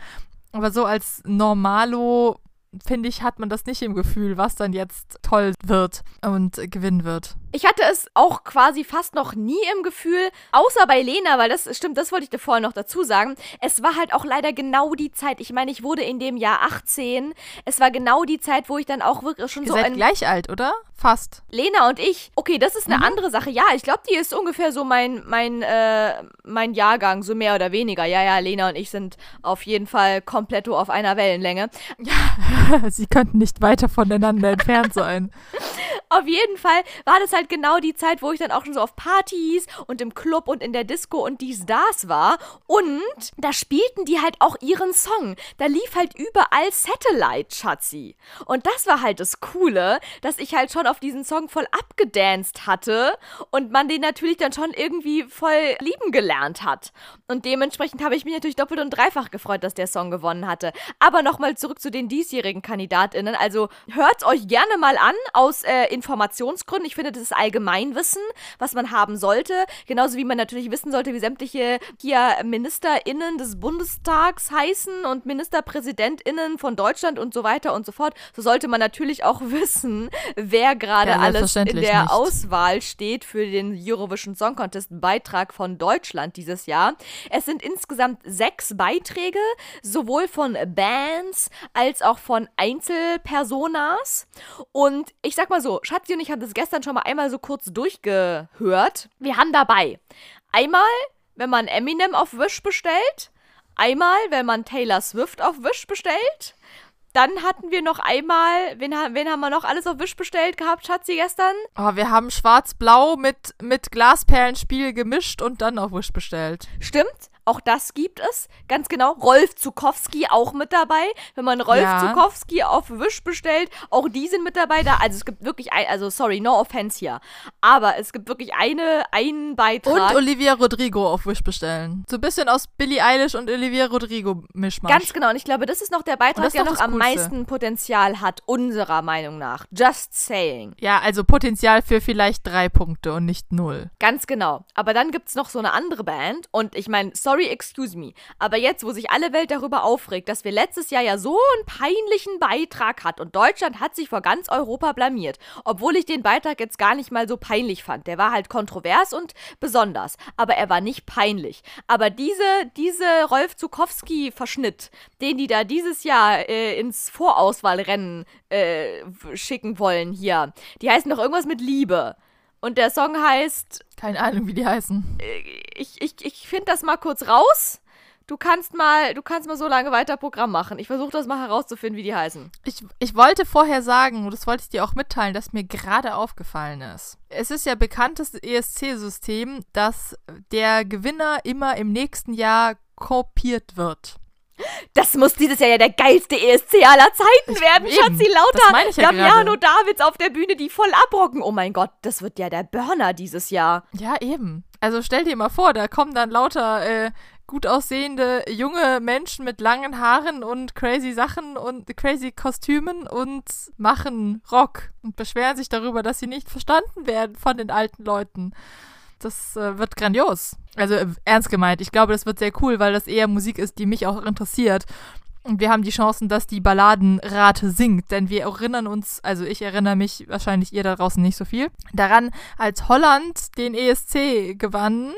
Aber so als Normalo finde ich, hat man das nicht im Gefühl, was dann jetzt toll wird und gewinnen wird. Ich hatte es auch quasi fast noch nie im Gefühl, außer bei Lena, weil das stimmt, das wollte ich dir vorher noch dazu sagen. Es war halt auch leider genau die Zeit. Ich meine, ich wurde in dem Jahr 18. Es war genau die Zeit, wo ich dann auch wirklich schon Ihr so seid ein gleich alt, oder? Fast. Lena und ich. Okay, das ist eine Mhm. andere Sache. Ja, ich glaube, die ist ungefähr so mein mein äh, mein Jahrgang, so mehr oder weniger. Ja, ja, Lena und ich sind auf jeden Fall komplett auf einer Wellenlänge. Sie könnten nicht weiter voneinander entfernt sein. Auf jeden Fall war das halt genau die Zeit, wo ich dann auch schon so auf Partys und im Club und in der Disco und dies, das war. Und da spielten die halt auch ihren Song. Da lief halt überall Satellite, Schatzi. Und das war halt das Coole, dass ich halt schon auf diesen Song voll abgedanced hatte und man den natürlich dann schon irgendwie voll lieben gelernt hat. Und dementsprechend habe ich mich natürlich doppelt und dreifach gefreut, dass der Song gewonnen hatte. Aber nochmal zurück zu den diesjährigen KandidatInnen. Also hört's euch gerne mal an aus äh, Informationsgründen. Ich finde, das ist Allgemeinwissen, was man haben sollte. Genauso wie man natürlich wissen sollte, wie sämtliche hier MinisterInnen des Bundestags heißen und MinisterpräsidentInnen von Deutschland und so weiter und so fort. So sollte man natürlich auch wissen, wer gerade Ja, alles in der nicht. Auswahl steht für den Eurovision Song Contest Beitrag von Deutschland dieses Jahr. Es sind insgesamt sechs Beiträge, sowohl von Bands als auch von Einzelpersonas. Und ich sag mal so, Schatzi und ich haben das gestern schon mal einmal so kurz durchgehört. Wir haben dabei einmal, wenn man Eminem auf Wish bestellt, einmal, wenn man Taylor Swift auf Wish bestellt. Dann hatten wir noch einmal, wen, wen haben wir noch alles auf Wish bestellt gehabt, Schatzi, gestern? Oh, wir haben schwarz-blau mit, mit Glasperlenspiel gemischt und dann auf Wish bestellt. Stimmt, auch das gibt es. Ganz genau. Rolf Zukowski auch mit dabei. Wenn man Rolf Ja. Zukowski auf Wish bestellt, auch die sind mit dabei da. Also es gibt wirklich, ein, also sorry, no offense hier. Aber es gibt wirklich eine, einen Beitrag. Und Olivia Rodrigo auf Wish bestellen. So ein bisschen aus Billie Eilish und Olivia Rodrigo Mischmasch. Ganz genau. Und ich glaube, das ist noch der Beitrag, der noch das am Coolste. meisten Potenzial hat, unserer Meinung nach. Just saying. Ja, also Potenzial für vielleicht drei Punkte und nicht null. Ganz genau. Aber dann gibt's noch so eine andere Band. Und ich meine, sorry, excuse me. Aber jetzt, wo sich alle Welt darüber aufregt, dass wir letztes Jahr ja so einen peinlichen Beitrag hat und Deutschland hat sich vor ganz Europa blamiert. Obwohl ich den Beitrag jetzt gar nicht mal so peinlich fand. Der war halt kontrovers und besonders. Aber er war nicht peinlich. Aber diese, diese Rolf Zukowski-Verschnitt, den die da dieses Jahr äh, ins Vorauswahlrennen äh, schicken wollen hier, die heißen doch irgendwas mit Liebe. Und der Song heißt Keine Ahnung, wie die heißen. ich, ich, ich finde das mal kurz raus. Du kannst mal, du kannst mal so lange weiter Programm machen. Ich versuche das mal herauszufinden, wie die heißen. Ich, ich wollte vorher sagen, und das wollte ich dir auch mitteilen, dass mir gerade aufgefallen ist. Es ist ja bekanntes ESC-System, dass der Gewinner immer im nächsten Jahr kopiert wird. Das muss dieses Jahr ja der geilste ESC aller Zeiten Ich- werden. eben. Schatzi, lauter ich ja Damiano gerade. Davids auf der Bühne, die voll abrocken. Oh mein Gott, das wird ja der Burner dieses Jahr. Ja, eben. Also stell dir mal vor, da kommen dann lauter äh, gut aussehende junge Menschen mit langen Haaren und crazy Sachen und crazy Kostümen und machen Rock und beschweren sich darüber, dass sie nicht verstanden werden von den alten Leuten. Das äh, wird grandios. Also äh, ernst gemeint. Ich glaube, das wird sehr cool, weil das eher Musik ist, die mich auch interessiert. Und wir haben die Chancen, dass die Balladenrate sinkt, denn wir erinnern uns, also ich erinnere mich, wahrscheinlich ihr da draußen nicht so viel, daran, als Holland den ESC gewann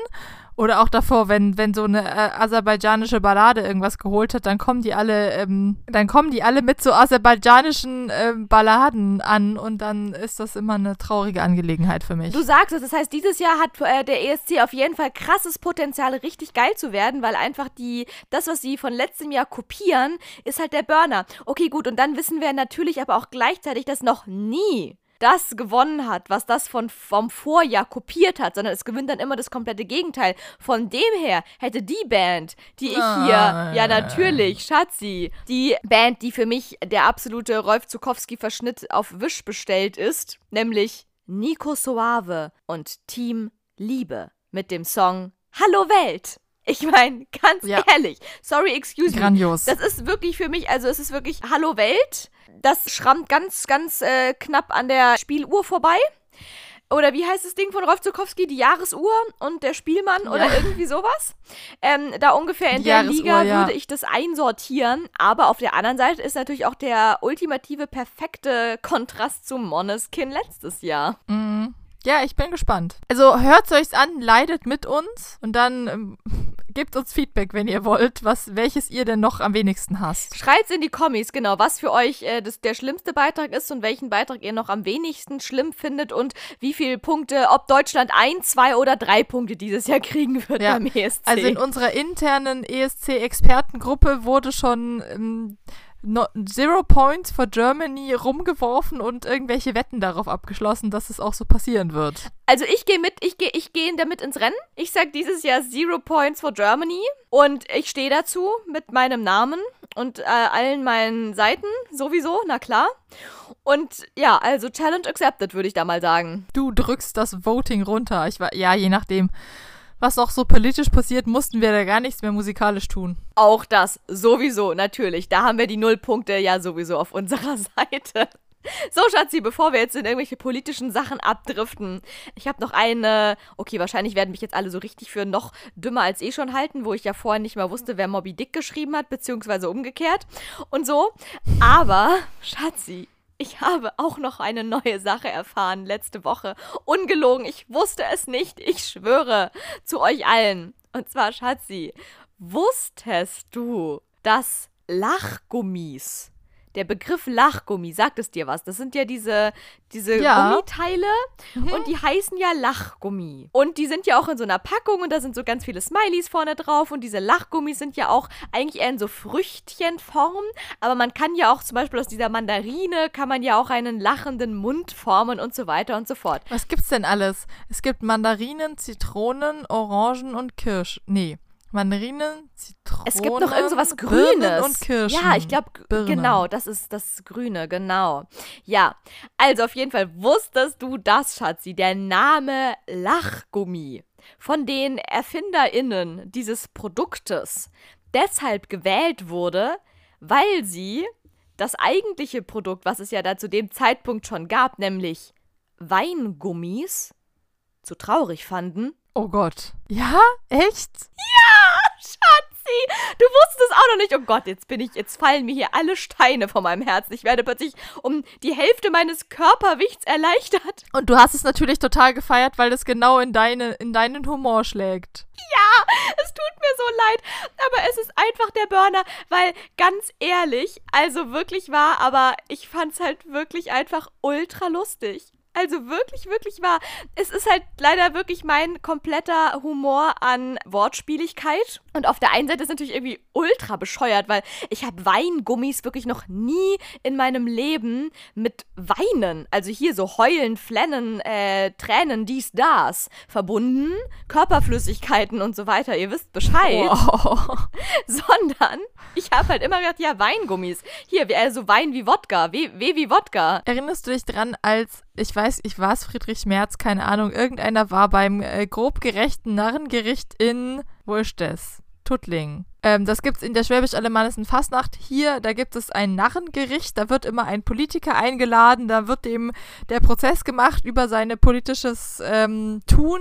oder auch davor, wenn, wenn so eine äh, aserbaidschanische Ballade irgendwas geholt hat, dann kommen die alle, ähm, dann kommen die alle mit so aserbaidschanischen ähm, Balladen an und dann ist das immer eine traurige Angelegenheit für mich. Du sagst es, das heißt, dieses Jahr hat äh, der ESC auf jeden Fall krasses Potenzial, richtig geil zu werden, weil einfach die, das, was sie von letztem Jahr kopieren, ist halt der Burner. Okay, gut, und dann wissen wir natürlich aber auch gleichzeitig, dass noch nie das gewonnen hat, was das von vom Vorjahr kopiert hat, sondern es gewinnt dann immer das komplette Gegenteil. Von dem her hätte die Band, die ich hier, Ah. ja natürlich, Schatzi, die Band, die für mich der absolute Rolf Zukowski-Verschnitt auf Wish bestellt ist, nämlich Nico Soave und Team Liebe mit dem Song Hallo Welt. Ich meine, ganz Ja. ehrlich, sorry, excuse me. Grandios. Das ist wirklich für mich, also es ist wirklich Hallo Welt. Das schrammt ganz, ganz äh, knapp an der Spieluhr vorbei. Oder wie heißt das Ding von Rolf Zukowski? Die Jahresuhr und der Spielmann oder Ja. irgendwie sowas? Ähm, da ungefähr in Die der Jahresuhr, Liga ja. würde ich das einsortieren. Aber auf der anderen Seite ist natürlich auch der ultimative, perfekte Kontrast zu Moneskin letztes Jahr. Mhm. Ja, ich bin gespannt. Also hört euch's an, leidet mit uns und dann ähm, gebt uns Feedback, wenn ihr wollt, was welches ihr denn noch am wenigsten hasst. Schreit's in die Kommis, genau, was für euch äh, das, der schlimmste Beitrag ist und welchen Beitrag ihr noch am wenigsten schlimm findet und wie viele Punkte, ob Deutschland ein, zwei oder drei Punkte dieses Jahr kriegen wird Ja, beim ESC. Also in unserer internen ESC-Expertengruppe wurde schon ähm, no, Zero Points for Germany rumgeworfen und irgendwelche Wetten darauf abgeschlossen, dass es auch so passieren wird. Also ich gehe mit, ich gehe ich gehe damit ins Rennen. Ich sag dieses Jahr Zero Points for Germany und ich stehe dazu mit meinem Namen und äh, allen meinen Seiten sowieso, na klar. Und ja, also Challenge accepted, würde ich da mal sagen. Du drückst das Voting runter. Ich war, ja, je nachdem, was auch so politisch passiert, mussten wir da gar nichts mehr musikalisch tun. Auch das sowieso, natürlich. Da haben wir die Nullpunkte ja sowieso auf unserer Seite. So, Schatzi, bevor wir jetzt in irgendwelche politischen Sachen abdriften, ich habe noch eine, okay, wahrscheinlich werden mich jetzt alle so richtig für noch dümmer als eh schon halten, wo ich ja vorher nicht mal wusste, wer Moby Dick geschrieben hat, beziehungsweise umgekehrt und so. Aber, Schatzi, ich habe auch noch eine neue Sache erfahren letzte Woche. Ungelogen, ich wusste es nicht, ich schwöre zu euch allen. Und zwar, Schatzi, wusstest du, dass Lachgummis der Begriff Lachgummi, sagt es dir was? Das sind ja diese, diese Ja. Gummiteile und die heißen ja Lachgummi. Und die sind ja auch in so einer Packung und da sind so ganz viele Smileys vorne drauf und diese Lachgummis sind ja auch eigentlich eher in so Früchtchenform, aber man kann ja auch zum Beispiel aus dieser Mandarine kann man ja auch einen lachenden Mund formen und so weiter und so fort. Was gibt's denn alles? Es gibt Mandarinen, Zitronen, Orangen und Kirsch. Nee. Mandarinen, Zitronen. Es gibt noch irgend so was Birnen Grünes. und Kirschen. Ja, ich glaube, Birnen. genau, das ist das Grüne, genau. Ja, also auf jeden Fall wusstest du das, Schatzi, der Name Lachgummi von den ErfinderInnen dieses Produktes deshalb gewählt wurde, weil sie das eigentliche Produkt, was es ja da zu dem Zeitpunkt schon gab, nämlich Weingummis, zu traurig fanden Oh Gott. Ja? Echt? Schatzi, du wusstest es auch noch nicht. Oh Gott, jetzt bin ich, jetzt fallen mir hier alle Steine von meinem Herzen. Ich werde plötzlich um die Hälfte meines Körpergewichts erleichtert. Und du hast es natürlich total gefeiert, weil es genau in, deine, in deinen Humor schlägt. Es tut mir so leid, aber es ist einfach der Burner, weil ganz ehrlich, also wirklich wahr, aber ich fand's halt wirklich einfach ultra lustig. Also wirklich, wirklich wahr. Es ist halt leider wirklich mein kompletter Humor an Wortspieligkeit. Und auf der einen Seite ist es natürlich irgendwie ultra bescheuert, weil ich habe Weingummis wirklich noch nie in meinem Leben mit Weinen, also hier so heulen, flennen, äh, Tränen, dies, das, verbunden, Körperflüssigkeiten und so weiter. Ihr wisst Bescheid Wow. sondern ich habe halt immer gedacht, ja, Weingummis. Hier, wie- also Wein wie Wodka, W, w wie Wodka. Erinnerst du dich dran, als, ich weiß, ich war es Friedrich Merz, keine Ahnung, irgendeiner war beim äh, grob gerechten Narrengericht in, wo ist das? Tuttling. Ähm, das gibt's in der Schwäbisch-Alemannischen Fastnacht. Hier, da gibt es ein Narrengericht, da wird immer ein Politiker eingeladen, da wird dem der Prozess gemacht über seine politisches ähm, Tun.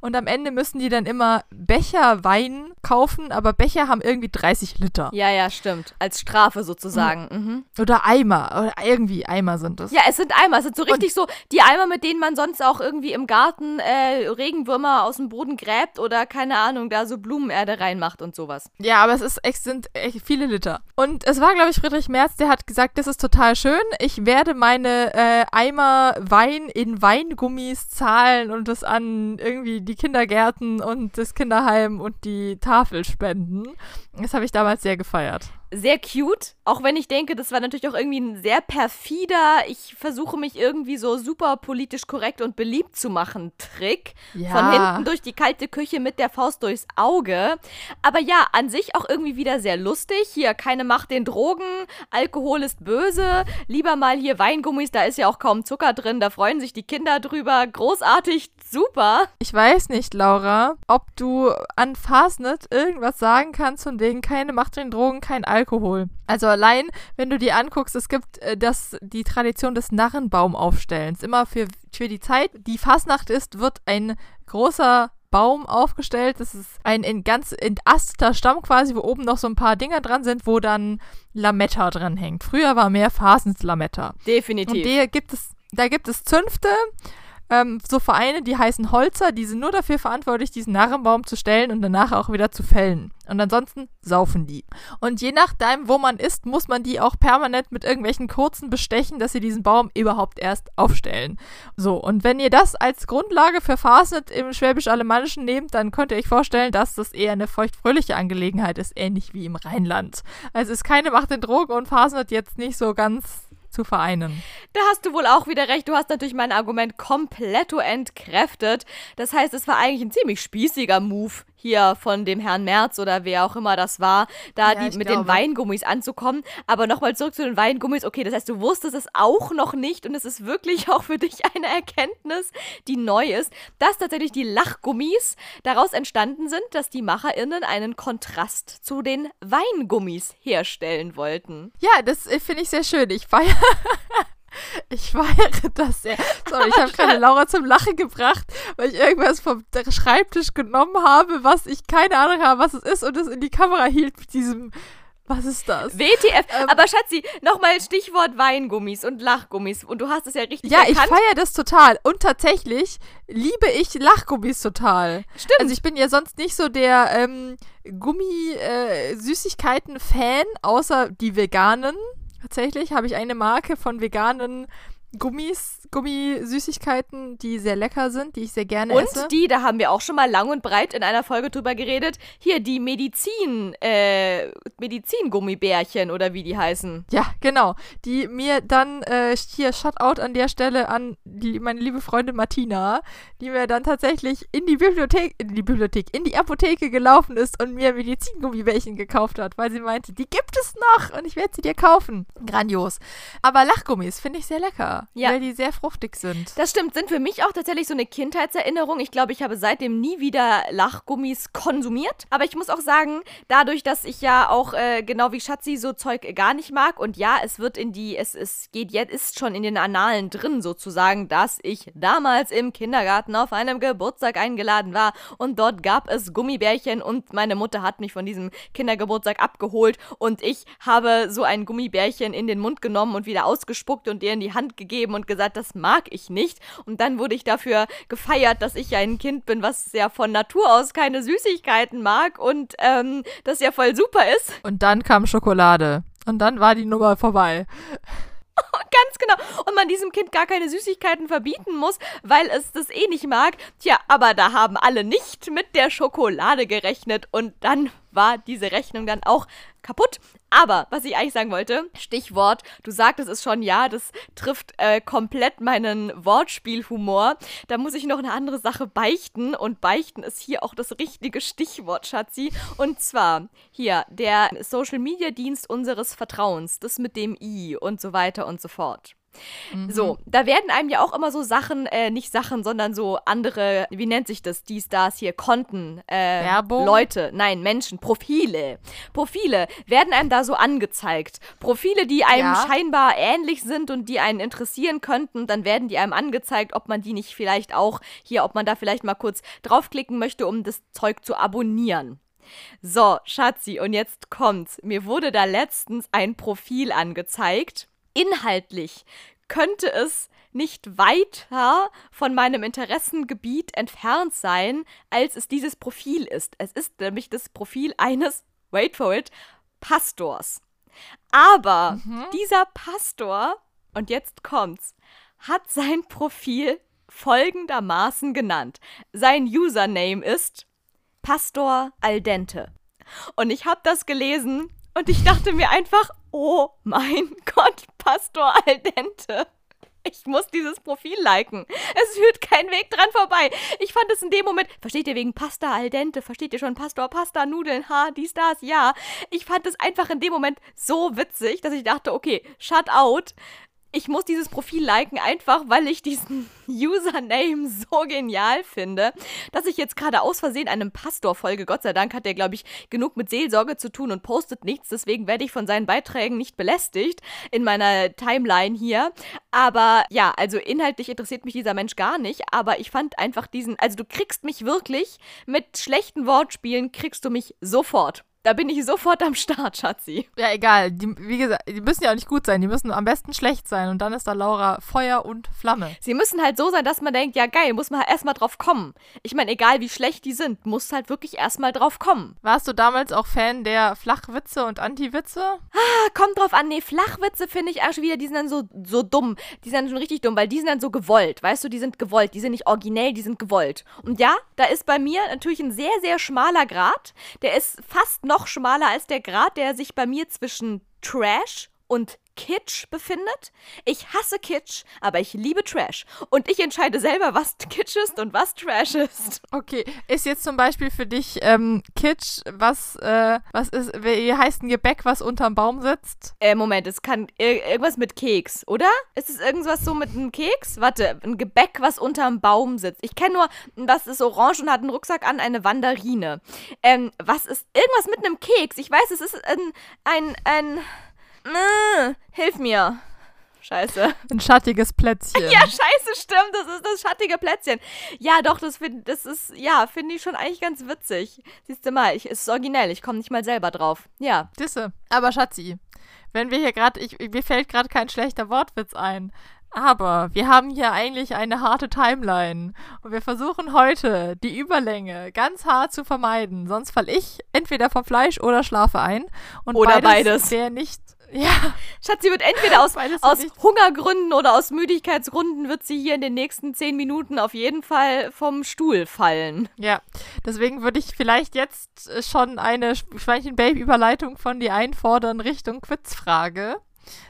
Und am Ende müssen die dann immer Becher Wein kaufen, aber Becher haben irgendwie 30 Liter. Ja, ja, stimmt. Als Strafe sozusagen. Mhm. Oder Eimer. Oder irgendwie Eimer sind es. Ja, es sind Eimer. Es sind so richtig so die Eimer, mit denen man sonst auch irgendwie im Garten äh, Regenwürmer aus dem Boden gräbt oder keine Ahnung, da so Blumenerde reinmacht und sowas. Ja, aber es ist, es sind echt viele Liter. Und es war, glaube ich, Friedrich Merz, der hat gesagt, das ist total schön. Ich werde meine äh, Eimer Wein in Weingummis zahlen und das an irgendwie die Kindergärten und das Kinderheim und die Tafel spenden. Das habe ich damals sehr gefeiert. Sehr cute, auch wenn ich denke, das war natürlich auch irgendwie ein sehr perfider, ich versuche mich irgendwie so super politisch korrekt und beliebt zu machen, Trick. Ja. Von hinten durch die kalte Küche mit der Faust durchs Auge. Aber ja, an sich auch irgendwie wieder sehr lustig. Hier, keine Macht den Drogen, Alkohol ist böse. Lieber mal hier Weingummis, da ist ja auch kaum Zucker drin, da freuen sich die Kinder drüber. Großartig, super. Ich weiß nicht, Laura, ob du an Fastnet irgendwas sagen kannst von wegen keine Macht den Drogen, kein Alkohol. Also allein, wenn du dir anguckst, es gibt äh, das, die Tradition des Narrenbaumaufstellens. Immer für, für die Zeit, die Fastnacht ist, wird ein großer Baum aufgestellt. Das ist ein in ganz entasteter Stamm quasi, wo oben noch so ein paar Dinger dran sind, wo dann Lametta dran hängt. Früher war mehr Fastnet-Lametta. Und Definitiv. die gibt es, da gibt es Zünfte, ähm, so Vereine, die heißen Holzer, die sind nur dafür verantwortlich, diesen Narrenbaum zu stellen und danach auch wieder zu fällen. Und ansonsten saufen die. Und je nachdem, wo man ist, muss man die auch permanent mit irgendwelchen kurzen bestechen, dass sie diesen Baum überhaupt erst aufstellen. So, und wenn ihr das als Grundlage für Fastnet im Schwäbisch-Alemannischen nehmt, dann könnt ihr euch vorstellen, dass das eher eine feuchtfröhliche Angelegenheit ist, ähnlich wie im Rheinland. Also ist keine Macht in Drogen und Fastnet jetzt nicht so ganz zu vereinen. Da hast du wohl auch wieder recht. Du hast natürlich mein Argument kompletto entkräftet. Das heißt, es war eigentlich ein ziemlich spießiger Move hier von dem Herrn Merz oder wer auch immer das war, da Ja, die, mit den glaube. Weingummis anzukommen. Aber nochmal zurück zu den Weingummis. Okay, das heißt, du wusstest es auch noch nicht und es ist wirklich auch für dich eine Erkenntnis, die neu ist, dass tatsächlich die Lachgummis daraus entstanden sind, dass die MacherInnen einen Kontrast zu den Weingummis herstellen wollten. Ja, das äh, finde ich sehr schön. Ich feiere Ich feiere das sehr. Sorry, ich habe gerade Laura zum Lachen gebracht, weil ich irgendwas vom Schreibtisch genommen habe, was ich keine Ahnung habe, was es ist und es in die Kamera hielt mit diesem was ist das? WTF. Ähm, Aber Schatzi, nochmal Stichwort Weingummis und Lachgummis. Und du hast es ja richtig Ja, erkannt. ich feiere das total. Und tatsächlich liebe ich Lachgummis total. Stimmt. Also ich bin ja sonst nicht so der ähm, Gummi-Süßigkeiten-Fan, äh, außer die veganen. Tatsächlich habe ich eine Marke von veganen Gummis, Gummisüßigkeiten, die sehr lecker sind, die ich sehr gerne und esse. Und die, da haben wir auch schon mal lang und breit in einer Folge drüber geredet, hier die Medizin, äh, Medizingummibärchen oder wie die heißen. Ja, genau. Die mir dann, äh, hier Shutout an der Stelle an die, meine liebe Freundin Martina, die mir dann tatsächlich in die Bibliothek, in die Bibliothek, in die Apotheke gelaufen ist und mir Medizingummibärchen gekauft hat, weil sie meinte, die gibt es noch und ich werde sie dir kaufen. Grandios. Aber Lachgummis finde ich sehr lecker, ja. weil die sehr fruchtig sind. Das stimmt, sind für mich auch tatsächlich so eine Kindheitserinnerung. Ich glaube, ich habe seitdem nie wieder Lachgummis konsumiert. Aber ich muss auch sagen, dadurch, dass ich ja auch äh, genau wie Schatzi so Zeug gar nicht mag und ja, es wird in die, es, es geht jetzt, ist schon in den Annalen drin sozusagen, dass ich damals im Kindergarten auf einem Geburtstag eingeladen war und dort gab es Gummibärchen und meine Mutter hat mich von diesem Kindergeburtstag abgeholt und ich habe so ein Gummibärchen in den Mund genommen und wieder ausgespuckt und ihr in die Hand gegeben und gesagt, das mag ich nicht. Und dann wurde ich dafür gefeiert, dass ich ja ein Kind bin, was ja von Natur aus keine Süßigkeiten mag und ähm, das ja voll super ist. Und dann kam Schokolade. Und dann war die Nummer vorbei. Ganz genau. Man diesem Kind gar keine Süßigkeiten verbieten muss, weil es das eh nicht mag. Tja, aber da haben alle nicht mit der Schokolade gerechnet und dann war diese Rechnung dann auch kaputt. Aber was ich eigentlich sagen wollte, Stichwort, du sagtest es schon, ja, das trifft äh, komplett meinen Wortspielhumor. Da muss ich noch eine andere Sache beichten und beichten ist hier auch das richtige Stichwort, Schatzi. Und zwar hier der Social Media Dienst unseres Vertrauens, das mit dem I und so weiter und so fort. Mhm. So, da werden einem ja auch immer so Sachen, äh, nicht Sachen, sondern so andere, wie nennt sich das, die Stars hier, Konten, äh, Werbung? Leute, nein, Menschen, Profile. Profile werden einem da so angezeigt. Profile, die einem ja. scheinbar ähnlich sind und die einen interessieren könnten, dann werden die einem angezeigt, ob man die nicht vielleicht auch hier, ob man da vielleicht mal kurz draufklicken möchte, um das Zeug zu abonnieren. So, Schatzi, und jetzt kommt's. Mir wurde da letztens ein Profil angezeigt inhaltlich könnte es nicht weiter von meinem Interessengebiet entfernt sein, als es dieses Profil ist. Es ist nämlich das Profil eines, wait for it, Pastors. Aber mhm. dieser Pastor, und jetzt kommt's, hat sein Profil folgendermaßen genannt. Sein Username ist Pastor Aldente. Und ich habe das gelesen und ich dachte mir einfach, oh mein Gott, Pastor Aldente. Ich muss dieses Profil liken. Es führt kein Weg dran vorbei. Ich fand es in dem Moment, versteht ihr wegen Pasta al dente, versteht ihr schon Pastor, Pasta, Nudeln, ha, dies, das, ja. Ich fand es einfach in dem Moment so witzig, dass ich dachte, okay, shut out ich muss dieses Profil liken, einfach weil ich diesen Username so genial finde, dass ich jetzt gerade aus Versehen einem Pastor folge. Gott sei Dank hat er, glaube ich, genug mit Seelsorge zu tun und postet nichts. Deswegen werde ich von seinen Beiträgen nicht belästigt in meiner Timeline hier. Aber ja, also inhaltlich interessiert mich dieser Mensch gar nicht. Aber ich fand einfach diesen, also du kriegst mich wirklich mit schlechten Wortspielen, kriegst du mich sofort. Da bin ich sofort am Start, Schatzi. Ja, egal. Die, wie gesagt, die müssen ja auch nicht gut sein. Die müssen am besten schlecht sein. Und dann ist da Laura Feuer und Flamme. Sie müssen halt so sein, dass man denkt, ja geil, muss man halt erstmal drauf kommen. Ich meine, egal wie schlecht die sind, muss halt wirklich erstmal drauf kommen. Warst du damals auch Fan der Flachwitze und Antiwitze? Ah, kommt drauf an. Nee, Flachwitze finde ich auch schon wieder, die sind dann so, so dumm. Die sind dann schon richtig dumm, weil die sind dann so gewollt. Weißt du, die sind gewollt. Die sind nicht originell, die sind gewollt. Und ja, da ist bei mir natürlich ein sehr, sehr schmaler Grad. Der ist fast noch noch schmaler als der Grad, der sich bei mir zwischen Trash und Kitsch befindet. Ich hasse Kitsch, aber ich liebe Trash. Und ich entscheide selber, was Kitsch ist und was Trash ist. Okay, ist jetzt zum Beispiel für dich ähm, Kitsch, was, äh, was ist, wie heißt ein Gebäck, was unterm Baum sitzt? Äh, Moment, es kann ir irgendwas mit Keks, oder? Ist es irgendwas so mit einem Keks? Warte, ein Gebäck, was unterm Baum sitzt. Ich kenne nur, was ist orange und hat einen Rucksack an, eine Wanderine. Ähm, was ist irgendwas mit einem Keks? Ich weiß, es ist ein, ein, ein hilf mir. scheiße. Ein schattiges Plätzchen. Ja, scheiße, stimmt, das ist das schattige Plätzchen. Ja, doch, das finde das ist, ja, finde ich schon eigentlich ganz witzig. Siehst du mal, ich, es ist originell, ich komme nicht mal selber drauf. Ja. Disse. Aber Schatzi, wenn wir hier gerade, mir fällt gerade kein schlechter Wortwitz ein. Aber wir haben hier eigentlich eine harte Timeline und wir versuchen heute die Überlänge ganz hart zu vermeiden. Sonst falle ich entweder vom Fleisch oder schlafe ein. Und Oder beides. beides. wäre nicht. Ja, Schatz, sie wird entweder aus, aus nicht. Hungergründen oder aus Müdigkeitsgründen wird sie hier in den nächsten zehn Minuten auf jeden Fall vom Stuhl fallen. ja. Deswegen würde ich vielleicht jetzt äh, schon eine Schweinchen-Babe-Überleitung von dir einfordern Richtung Quizfrage,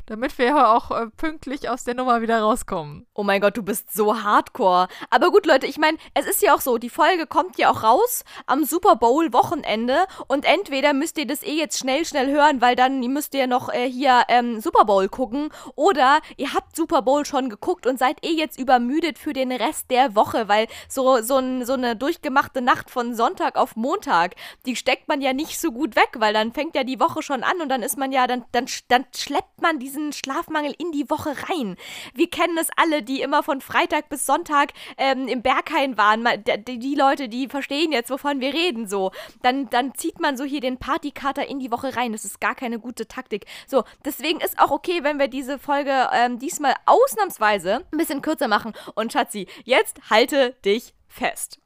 damit wir auch äh, pünktlich aus der Nummer wieder rauskommen. Oh mein Gott, du bist so hardcore. Aber gut, Leute, ich meine, es ist ja auch so, die Folge kommt ja auch raus am Super Bowl Wochenende und entweder müsst ihr das eh jetzt schnell, schnell hören, weil dann müsst ihr noch äh, hier ähm, Super Bowl gucken oder ihr habt Super Bowl schon geguckt und seid eh jetzt übermüdet für den Rest der Woche, weil so, so, ein, so eine durchgemachte Nacht von Sonntag auf Montag, die steckt man ja nicht so gut weg, weil dann fängt ja die Woche schon an und dann ist man ja, dann, dann, dann schleppt man diesen Schlafmangel in die Woche rein. Wir kennen es alle, die immer von Freitag bis Sonntag ähm, im Berghain waren. Ma- d- d- Die Leute, die verstehen jetzt, wovon wir reden, so. Dann, dann zieht man so hier den Partykater in die Woche rein. Das ist gar keine gute Taktik. So, deswegen ist auch okay, wenn wir diese Folge ähm, diesmal ausnahmsweise ein bisschen kürzer machen. Und Schatzi, jetzt halte dich fest.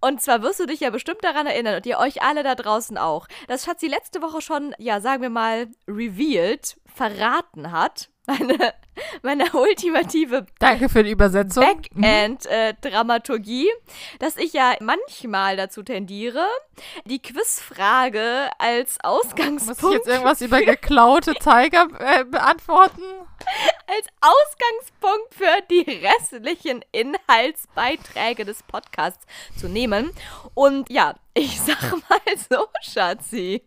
Und zwar wirst du dich ja bestimmt daran erinnern und ihr euch alle da draußen auch, dass Schatzi letzte Woche schon, ja, sagen wir mal, revealed, verraten hat. Meine, meine ultimative Danke für die Übersetzung. Mhm. Backend-Dramaturgie, dass ich ja manchmal dazu tendiere, die Quizfrage als Ausgangspunkt, Muss ich jetzt irgendwas über geklaute Zeiger äh, beantworten? als Ausgangspunkt für die restlichen Inhaltsbeiträge des Podcasts zu nehmen. Und ja, ich sag mal so, Schatzi.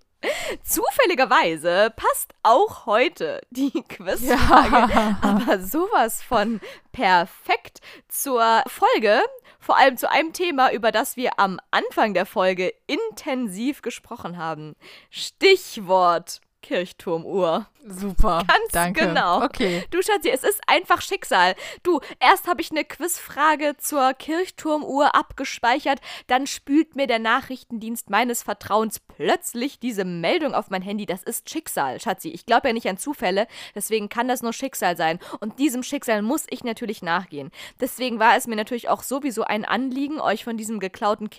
Zufälligerweise passt auch heute die Quizfrage, Ja. aber sowas von perfekt zur Folge, vor allem zu einem Thema, über das wir am Anfang der Folge intensiv gesprochen haben. Stichwort Kirchturmuhr. Super. Ganz Danke. genau. Okay. Du Schatzi, es ist einfach Schicksal. Du, erst habe ich eine Quizfrage zur Kirchturmuhr abgespeichert, dann spült mir der Nachrichtendienst meines Vertrauens plötzlich diese Meldung auf mein Handy. Das ist Schicksal, Schatzi. Ich glaube ja nicht an Zufälle, deswegen kann das nur Schicksal sein. Und diesem Schicksal muss ich natürlich nachgehen. Deswegen war es mir natürlich auch sowieso ein Anliegen, euch von diesem geklauten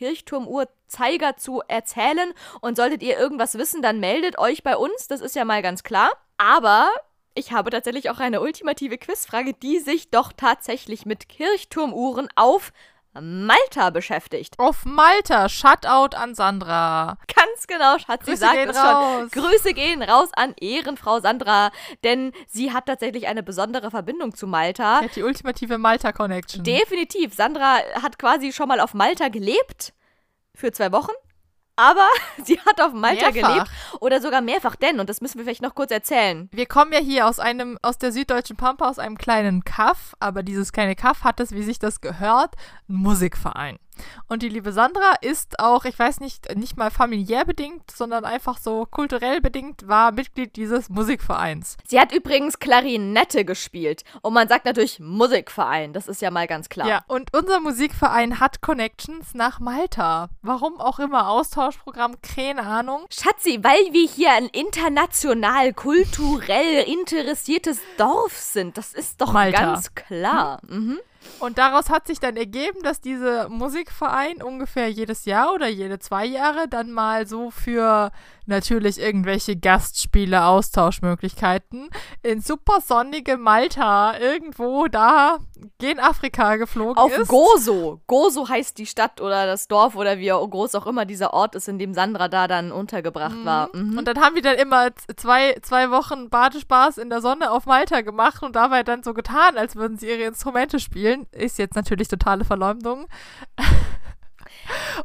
Kirchturmuhrzeiger zu erzählen. Und solltet ihr irgendwas wissen, dann meldet euch bei uns. Das ist ja mal ganz klar. Aber ich habe tatsächlich auch eine ultimative Quizfrage, die sich doch tatsächlich mit Kirchturmuhren auf Malta beschäftigt. Auf Malta. Shutout an Sandra. Ganz genau, Schatzi Grüße sagt gehen es schon. raus. Grüße gehen raus an Ehrenfrau Sandra, denn sie hat tatsächlich eine besondere Verbindung zu Malta. Die hat die ultimative Malta-Connection. Definitiv. Sandra hat quasi schon mal auf Malta gelebt. Für zwei Wochen. Aber sie hat auf Malta Mehrfach. gelebt. Oder sogar mehrfach, denn, und das müssen wir vielleicht noch kurz erzählen. Wir kommen ja hier aus einem, aus der süddeutschen Pampa, aus einem kleinen Kaff, aber dieses kleine Kaff hat es, wie sich das gehört, einen Musikverein. Und die liebe Sandra ist auch, ich weiß nicht, nicht mal familiär bedingt, sondern einfach so kulturell bedingt, war Mitglied dieses Musikvereins. Sie hat übrigens Klarinette gespielt. Und man sagt natürlich Musikverein. Das ist ja mal ganz klar. Ja, und unser Musikverein hat Connections nach Malta. Warum auch immer, Austauschprogramm, keine Ahnung. Schatzi, weil wir hier ein international, kulturell interessiertes Dorf sind. Das ist doch Malta. ganz klar. Mhm. Und daraus hat sich dann ergeben, dass dieser Musikverein ungefähr jedes Jahr oder jede zwei Jahre dann mal so für natürlich irgendwelche Gastspiele, Austauschmöglichkeiten in super sonnige Malta irgendwo da gen Afrika geflogen Auf ist. Gozo. Gozo heißt die Stadt oder das Dorf oder wie groß auch immer dieser Ort ist, in dem Sandra da dann untergebracht war. Mhm. Und dann haben wir dann immer zwei, zwei Wochen Badespaß in der Sonne auf Malta gemacht und dabei dann so getan, als würden sie ihre Instrumente spielen. Ist jetzt natürlich totale Verleumdung.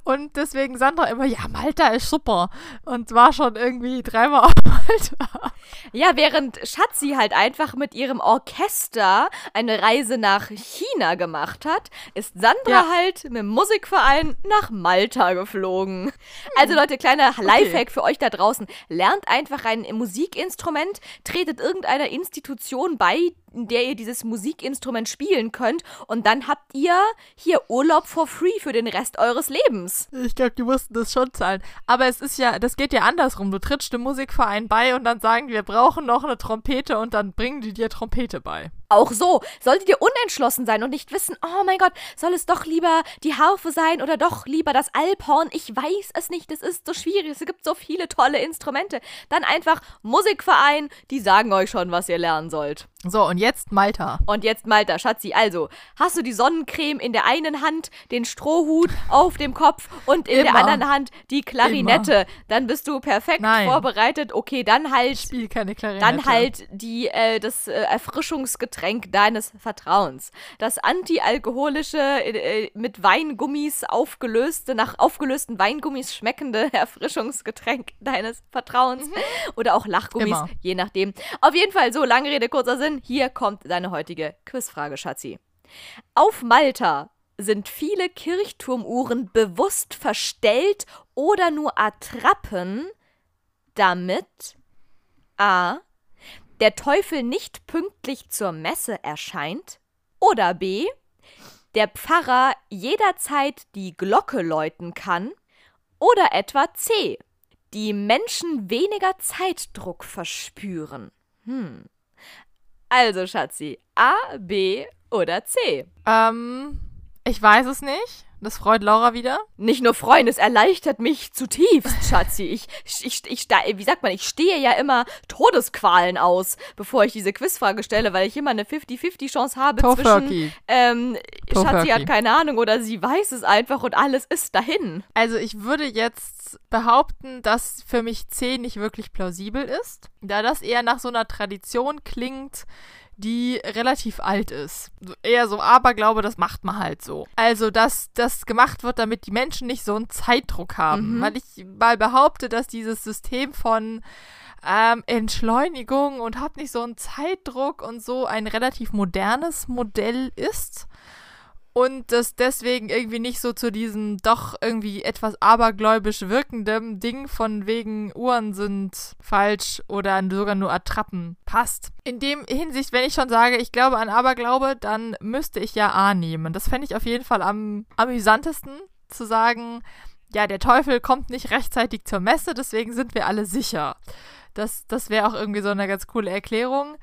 Und deswegen Sandra immer, ja, Malta ist super. Und war schon irgendwie dreimal auf Malta. Ja, während Schatzi halt einfach mit ihrem Orchester eine Reise nach China gemacht hat, ist Sandra Ja. halt mit dem Musikverein nach Malta geflogen. Also Leute, kleiner Lifehack für euch da draußen. Lernt einfach ein Musikinstrument, tretet irgendeiner Institution bei, in der ihr dieses Musikinstrument spielen könnt. Und dann habt ihr hier Urlaub for free für den Rest eures Lebens. Ich glaube, die mussten das schon zahlen. Aber es ist ja, das geht ja andersrum. Du trittst dem Musikverein bei und dann sagen wir brauchen noch eine Trompete und dann bringen die dir Trompete bei. Auch so, solltet ihr unentschlossen sein und nicht wissen, oh mein Gott, soll es doch lieber die Harfe sein oder doch lieber das Alphorn? Ich weiß es nicht, es ist so schwierig, es gibt so viele tolle Instrumente. Dann einfach Musikverein, die sagen euch schon, was ihr lernen sollt. So, und jetzt Malta. Und jetzt Malta, Schatzi. Also, hast du die Sonnencreme in der einen Hand, den Strohhut auf dem Kopf und in Immer. der anderen Hand die Klarinette. Dann bist du perfekt Nein. vorbereitet. Okay, dann halt Ich spiele keine Klarinette. dann halt die, äh, das äh, Erfrischungsgetränk deines Vertrauens. Das antialkoholische, äh, äh, mit Weingummis aufgelöste, nach aufgelösten Weingummis schmeckende Erfrischungsgetränk deines Vertrauens. Oder auch Lachgummis, Immer. je nachdem. Auf jeden Fall, so lange Rede, kurzer Sinn. Hier kommt deine heutige Quizfrage, Schatzi. Auf Malta sind viele Kirchturmuhren bewusst verstellt oder nur Attrappen, damit A. Der Teufel nicht pünktlich zur Messe erscheint. Oder B. Der Pfarrer jederzeit die Glocke läuten kann. Oder etwa C. Die Menschen weniger Zeitdruck verspüren. Hm. Also, Schatzi, A, B oder C? Ähm, ich weiß es nicht. Das freut Laura wieder. Nicht nur Freunde, es erleichtert mich zutiefst, Schatzi. Ich, ich, ich, wie sagt man, ich stehe ja immer Todesqualen aus, bevor ich diese Quizfrage stelle, weil ich immer eine 50-50 Chance habe zwischen, Tofurky. ähm, Schatzi hat keine Ahnung oder sie weiß es einfach und alles ist dahin. Also ich würde jetzt behaupten, dass für mich C nicht wirklich plausibel ist, da das eher nach so einer Tradition klingt, die relativ alt ist. Eher so Aberglaube, das macht man halt so. Also, dass das gemacht wird, damit die Menschen nicht so einen Zeitdruck haben. Mhm. Weil ich mal behaupte, dass dieses System von ähm, Entschleunigung und hab nicht so einen Zeitdruck und so ein relativ modernes Modell ist. Und das deswegen irgendwie nicht so zu diesem doch irgendwie etwas abergläubisch wirkendem Ding von wegen Uhren sind falsch oder sogar nur Attrappen passt. In dem Hinsicht, wenn ich schon sage, ich glaube an Aberglaube, dann müsste ich ja A nehmen. Das fände ich auf jeden Fall am amüsantesten zu sagen, ja, der Teufel kommt nicht rechtzeitig zur Messe, deswegen sind wir alle sicher. Das, das wäre auch irgendwie so eine ganz coole Erklärung.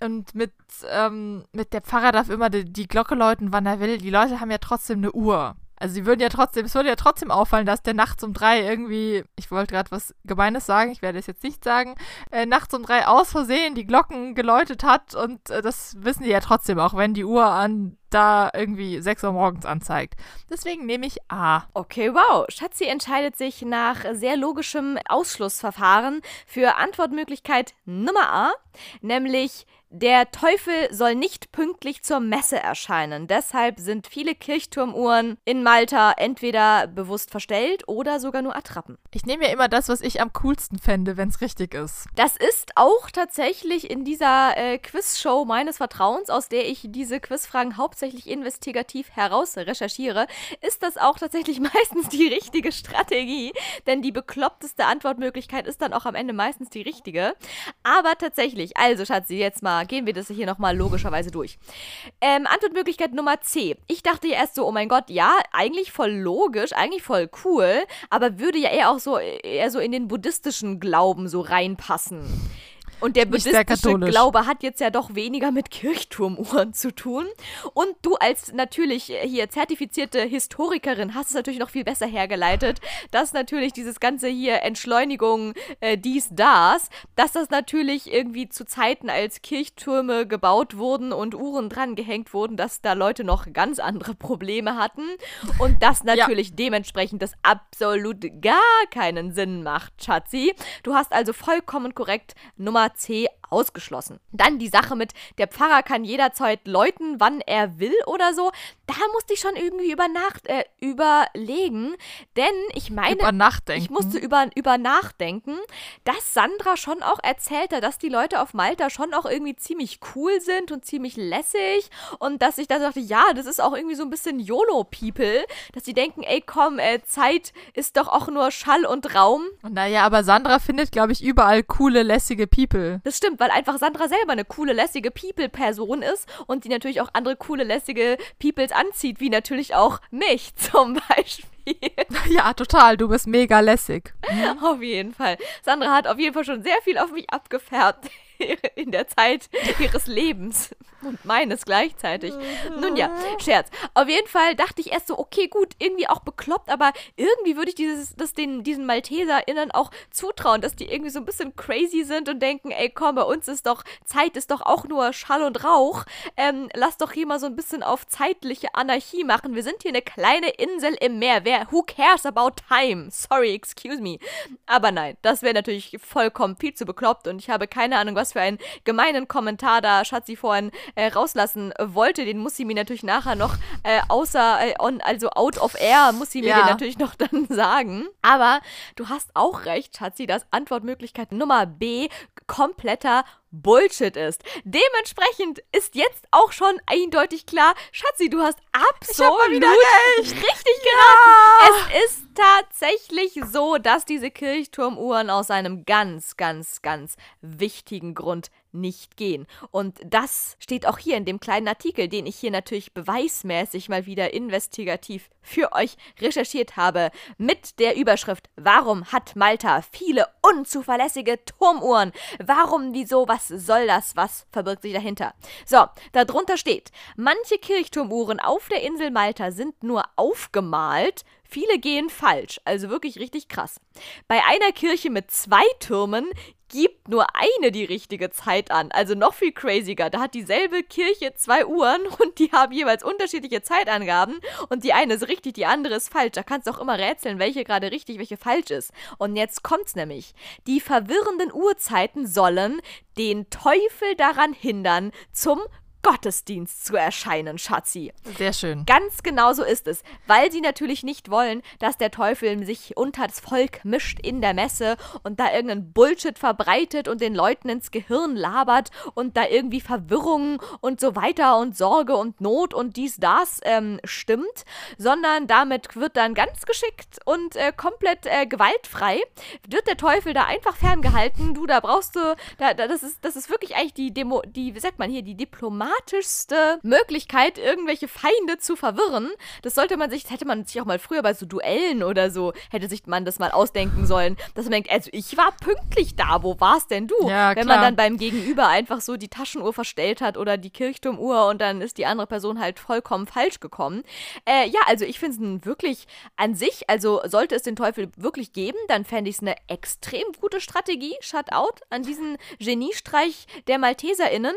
Und mit, ähm, mit der Pfarrer darf immer die, die Glocke läuten, wann er will. Die Leute haben ja trotzdem eine Uhr. Also sie würden ja trotzdem, es würde ja trotzdem auffallen, dass der nachts um drei irgendwie, ich wollte gerade was Gemeines sagen, ich werde es jetzt nicht sagen, äh, nachts um drei aus Versehen die Glocken geläutet hat und äh, das wissen die ja trotzdem, auch wenn die Uhr an da irgendwie 6 Uhr morgens anzeigt. Deswegen nehme ich A. Okay, wow. Schatzi entscheidet sich nach sehr logischem Ausschlussverfahren für Antwortmöglichkeit Nummer A, nämlich der Teufel soll nicht pünktlich zur Messe erscheinen. Deshalb sind viele Kirchturmuhren in Malta entweder bewusst verstellt oder sogar nur Attrappen. Ich nehme ja immer das, was ich am coolsten fände, wenn es richtig ist. Das ist auch tatsächlich in dieser äh, Quizshow meines Vertrauens, aus der ich diese Quizfragen hauptsächlich investigativ heraus recherchiere, ist das auch tatsächlich meistens die richtige Strategie. Denn die bekloppteste Antwortmöglichkeit ist dann auch am Ende meistens die richtige. Aber tatsächlich, also Schatzi, jetzt mal gehen wir das hier nochmal logischerweise durch. Ähm, Antwortmöglichkeit Nummer C. Ich dachte ja erst so, oh mein Gott, ja, eigentlich voll logisch, eigentlich voll cool, aber würde ja eher auch so, eher so in den buddhistischen Glauben so reinpassen. Und der buddhistische. Glaube hat jetzt ja doch weniger mit Kirchturmuhren zu tun. Und du als natürlich hier zertifizierte Historikerin hast es natürlich noch viel besser hergeleitet, dass natürlich dieses ganze hier Entschleunigung, äh, dies, das, dass das natürlich irgendwie zu Zeiten, als Kirchtürme gebaut wurden und Uhren dran gehängt wurden, dass da Leute noch ganz andere Probleme hatten. Und das natürlich dementsprechend das absolut gar keinen Sinn macht, Schatzi. Du hast also vollkommen korrekt Nummer C ausgeschlossen. Dann die Sache mit, der Pfarrer kann jederzeit läuten, wann er will oder so. Da musste ich schon irgendwie über Nacht äh, überlegen, denn ich meine, Über Nachdenken. ich musste über, über nachdenken, dass Sandra schon auch erzählte, dass die Leute auf Malta schon auch irgendwie ziemlich cool sind und ziemlich lässig und dass ich da dachte, ja, das ist auch irgendwie so ein bisschen YOLO-People, dass die denken, ey, komm, äh, Zeit ist doch auch nur Schall und Raum. Naja, aber Sandra findet, glaube ich, überall coole, lässige People. Das stimmt, weil einfach Sandra selber eine coole, lässige People-Person ist und die natürlich auch andere coole, lässige Peoples anzieht, wie natürlich auch mich zum Beispiel. Ja, total. Du bist mega lässig. Mhm. Auf jeden Fall. Sandra hat auf jeden Fall schon sehr viel auf mich abgefärbt in der Zeit ihres Lebens und meines gleichzeitig. Nun ja, Scherz. Auf jeden Fall dachte ich erst so, okay, gut, irgendwie auch bekloppt, aber irgendwie würde ich dieses, das den, diesen MalteserInnen auch zutrauen, dass die irgendwie so ein bisschen crazy sind und denken, ey, komm, bei uns ist doch, Zeit ist doch auch nur Schall und Rauch. Ähm, lass doch hier mal so ein bisschen auf zeitliche Anarchie machen. Wir sind hier eine kleine Insel im Meer. Wer, who cares about time? Sorry, excuse me. Aber nein, das wäre natürlich vollkommen viel zu bekloppt und ich habe keine Ahnung, was für einen gemeinen Kommentar da Schatzi vorhin äh, rauslassen wollte, den muss sie mir natürlich nachher noch äh, außer, äh, on, also out of air, muss sie mir Ja. den natürlich noch dann sagen. Aber du hast auch recht, Schatzi, dass Antwortmöglichkeit Nummer B kompletter Bullshit ist. Dementsprechend ist jetzt auch schon eindeutig klar, Schatzi, du hast absolut richtig geraten. Es ist tatsächlich so, dass diese Kirchturmuhren aus einem ganz, ganz, ganz wichtigen Grund nicht gehen. Und das steht auch hier in dem kleinen Artikel, den ich hier natürlich beweismäßig mal wieder investigativ für euch recherchiert habe, mit der Überschrift Warum hat Malta viele unzuverlässige Turmuhren? Warum, wieso, was soll das? Was verbirgt sich dahinter? So, darunter steht, manche Kirchturmuhren auf der Insel Malta sind nur aufgemalt, viele gehen falsch, also wirklich richtig krass. Bei einer Kirche mit zwei Türmen gibt nur eine die richtige Zeit an. Also noch viel craziger. Da hat dieselbe Kirche zwei Uhren und die haben jeweils unterschiedliche Zeitangaben und die eine ist richtig, die andere ist falsch. Da kannst du auch immer rätseln, welche gerade richtig, welche falsch ist. Und jetzt kommt's nämlich. Die verwirrenden Uhrzeiten sollen den Teufel daran hindern, zum Gottesdienst zu erscheinen, Schatzi. Sehr schön. Ganz genau so ist es, weil sie natürlich nicht wollen, dass der Teufel sich unter das Volk mischt in der Messe und da irgendeinen Bullshit verbreitet und den Leuten ins Gehirn labert und da irgendwie Verwirrung und so weiter und Sorge und Not und dies, das ähm, stimmt, sondern damit wird dann ganz geschickt und äh, komplett äh, gewaltfrei, wird der Teufel da einfach ferngehalten. Du, da brauchst du, da, da, das, ist, das ist wirklich eigentlich die Demo, die, wie sagt man hier, die diplomatischste Möglichkeit, irgendwelche Feinde zu verwirren. Das sollte man sich, das hätte man sich auch mal früher bei so Duellen oder so, hätte sich man das mal ausdenken sollen, dass man denkt, also ich war pünktlich da, wo warst denn du? Ja, Wenn man dann beim Gegenüber einfach so die Taschenuhr verstellt hat oder die Kirchturmuhr und dann ist die andere Person halt vollkommen falsch gekommen. Äh, ja, also ich finde es wirklich an sich, also sollte es den Teufel wirklich geben, dann fände ich es eine extrem gute Strategie, Shutout, an diesen Geniestreich der MalteserInnen.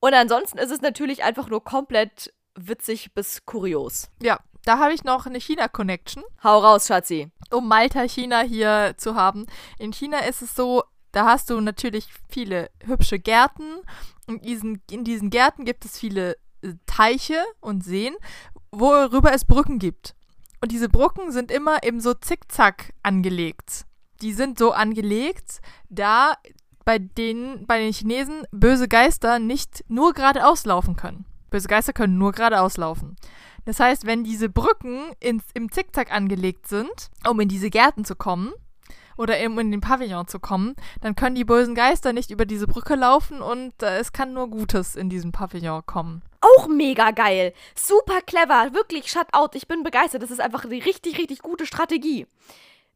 Und ansonsten ist es natürlich einfach nur komplett witzig bis kurios. Ja, da habe ich noch eine China-Connection. Hau raus, Schatzi. um Malta, China hier zu haben. In China ist es so, da hast du natürlich viele hübsche Gärten. Und diesen, in diesen Gärten gibt es viele äh, Teiche und Seen, worüber es Brücken gibt. Und diese Brücken sind immer eben so zickzack angelegt. Die sind so angelegt, da bei den, bei den Chinesen böse Geister nicht nur geradeaus laufen können. Böse Geister können nur geradeaus laufen. Das heißt, wenn diese Brücken ins, im Zickzack angelegt sind, um in diese Gärten zu kommen oder eben in den Pavillon zu kommen, dann können die bösen Geister nicht über diese Brücke laufen und äh, es kann nur Gutes in diesem Pavillon kommen. Auch mega geil. Super clever. Wirklich, Shutout. Ich bin begeistert. Das ist einfach eine richtig, richtig gute Strategie.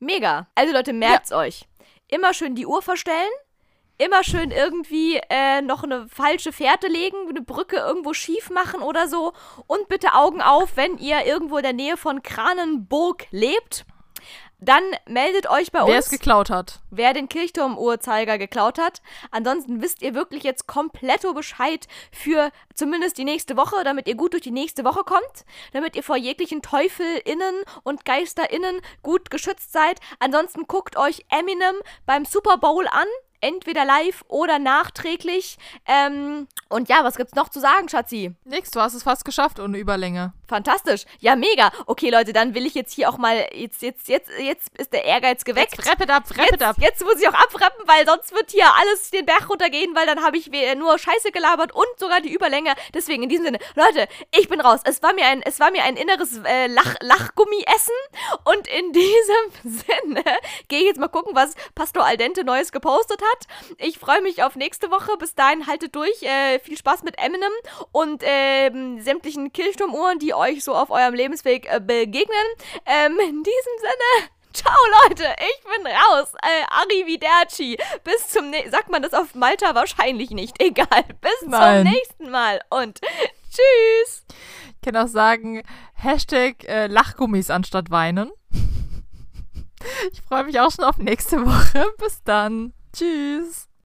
Mega. Also Leute, merkt's euch. Immer schön die Uhr verstellen. Immer schön irgendwie äh, noch eine falsche Fährte legen, eine Brücke irgendwo schief machen oder so. Und bitte Augen auf, wenn ihr irgendwo in der Nähe von Kranenburg lebt. Dann meldet euch bei Wer es uns geklaut hat. wer den Kirchturmuhrzeiger geklaut hat. Ansonsten wisst ihr wirklich jetzt kompletto Bescheid für zumindest die nächste Woche, damit ihr gut durch die nächste Woche kommt, damit ihr vor jeglichen TeufelInnen und GeisterInnen gut geschützt seid. Ansonsten guckt euch Eminem beim Super Bowl an. Entweder live oder nachträglich. Ähm, und ja, was gibt's noch zu sagen, Schatzi? Nix, du hast es fast geschafft ohne Überlänge. Fantastisch. Ja, mega. Okay, Leute, dann will ich jetzt hier auch mal. Jetzt, jetzt, jetzt, jetzt ist der Ehrgeiz geweckt. Wrap it up, wrap it Jetzt, up. jetzt muss ich auch abrappen, weil sonst wird hier alles den Berg runtergehen, weil dann habe ich nur Scheiße gelabert und sogar die Überlänge. Deswegen in diesem Sinne, Leute, ich bin raus. Es war mir ein, es war mir ein inneres äh, Lach, Lachgummi-Essen und in diesem Sinne gehe ich jetzt mal gucken, was Pastor Aldente Neues gepostet hat. Ich freue mich auf nächste Woche. Bis dahin haltet durch. Äh, viel Spaß mit Eminem und ähm, sämtlichen Kirchturmuhren, die euch so auf eurem Lebensweg äh, begegnen. Ähm, in diesem Sinne. Ciao, Leute, ich bin raus. Äh, Arrivederci. Bis zum nächsten Sagt man das auf Malta? Wahrscheinlich nicht. Egal. Bis Nein. zum nächsten Mal und tschüss. Ich kann auch sagen, Hashtag äh, Lachgummis anstatt weinen. Ich freue mich auch schon auf nächste Woche. Bis dann. Tschüss.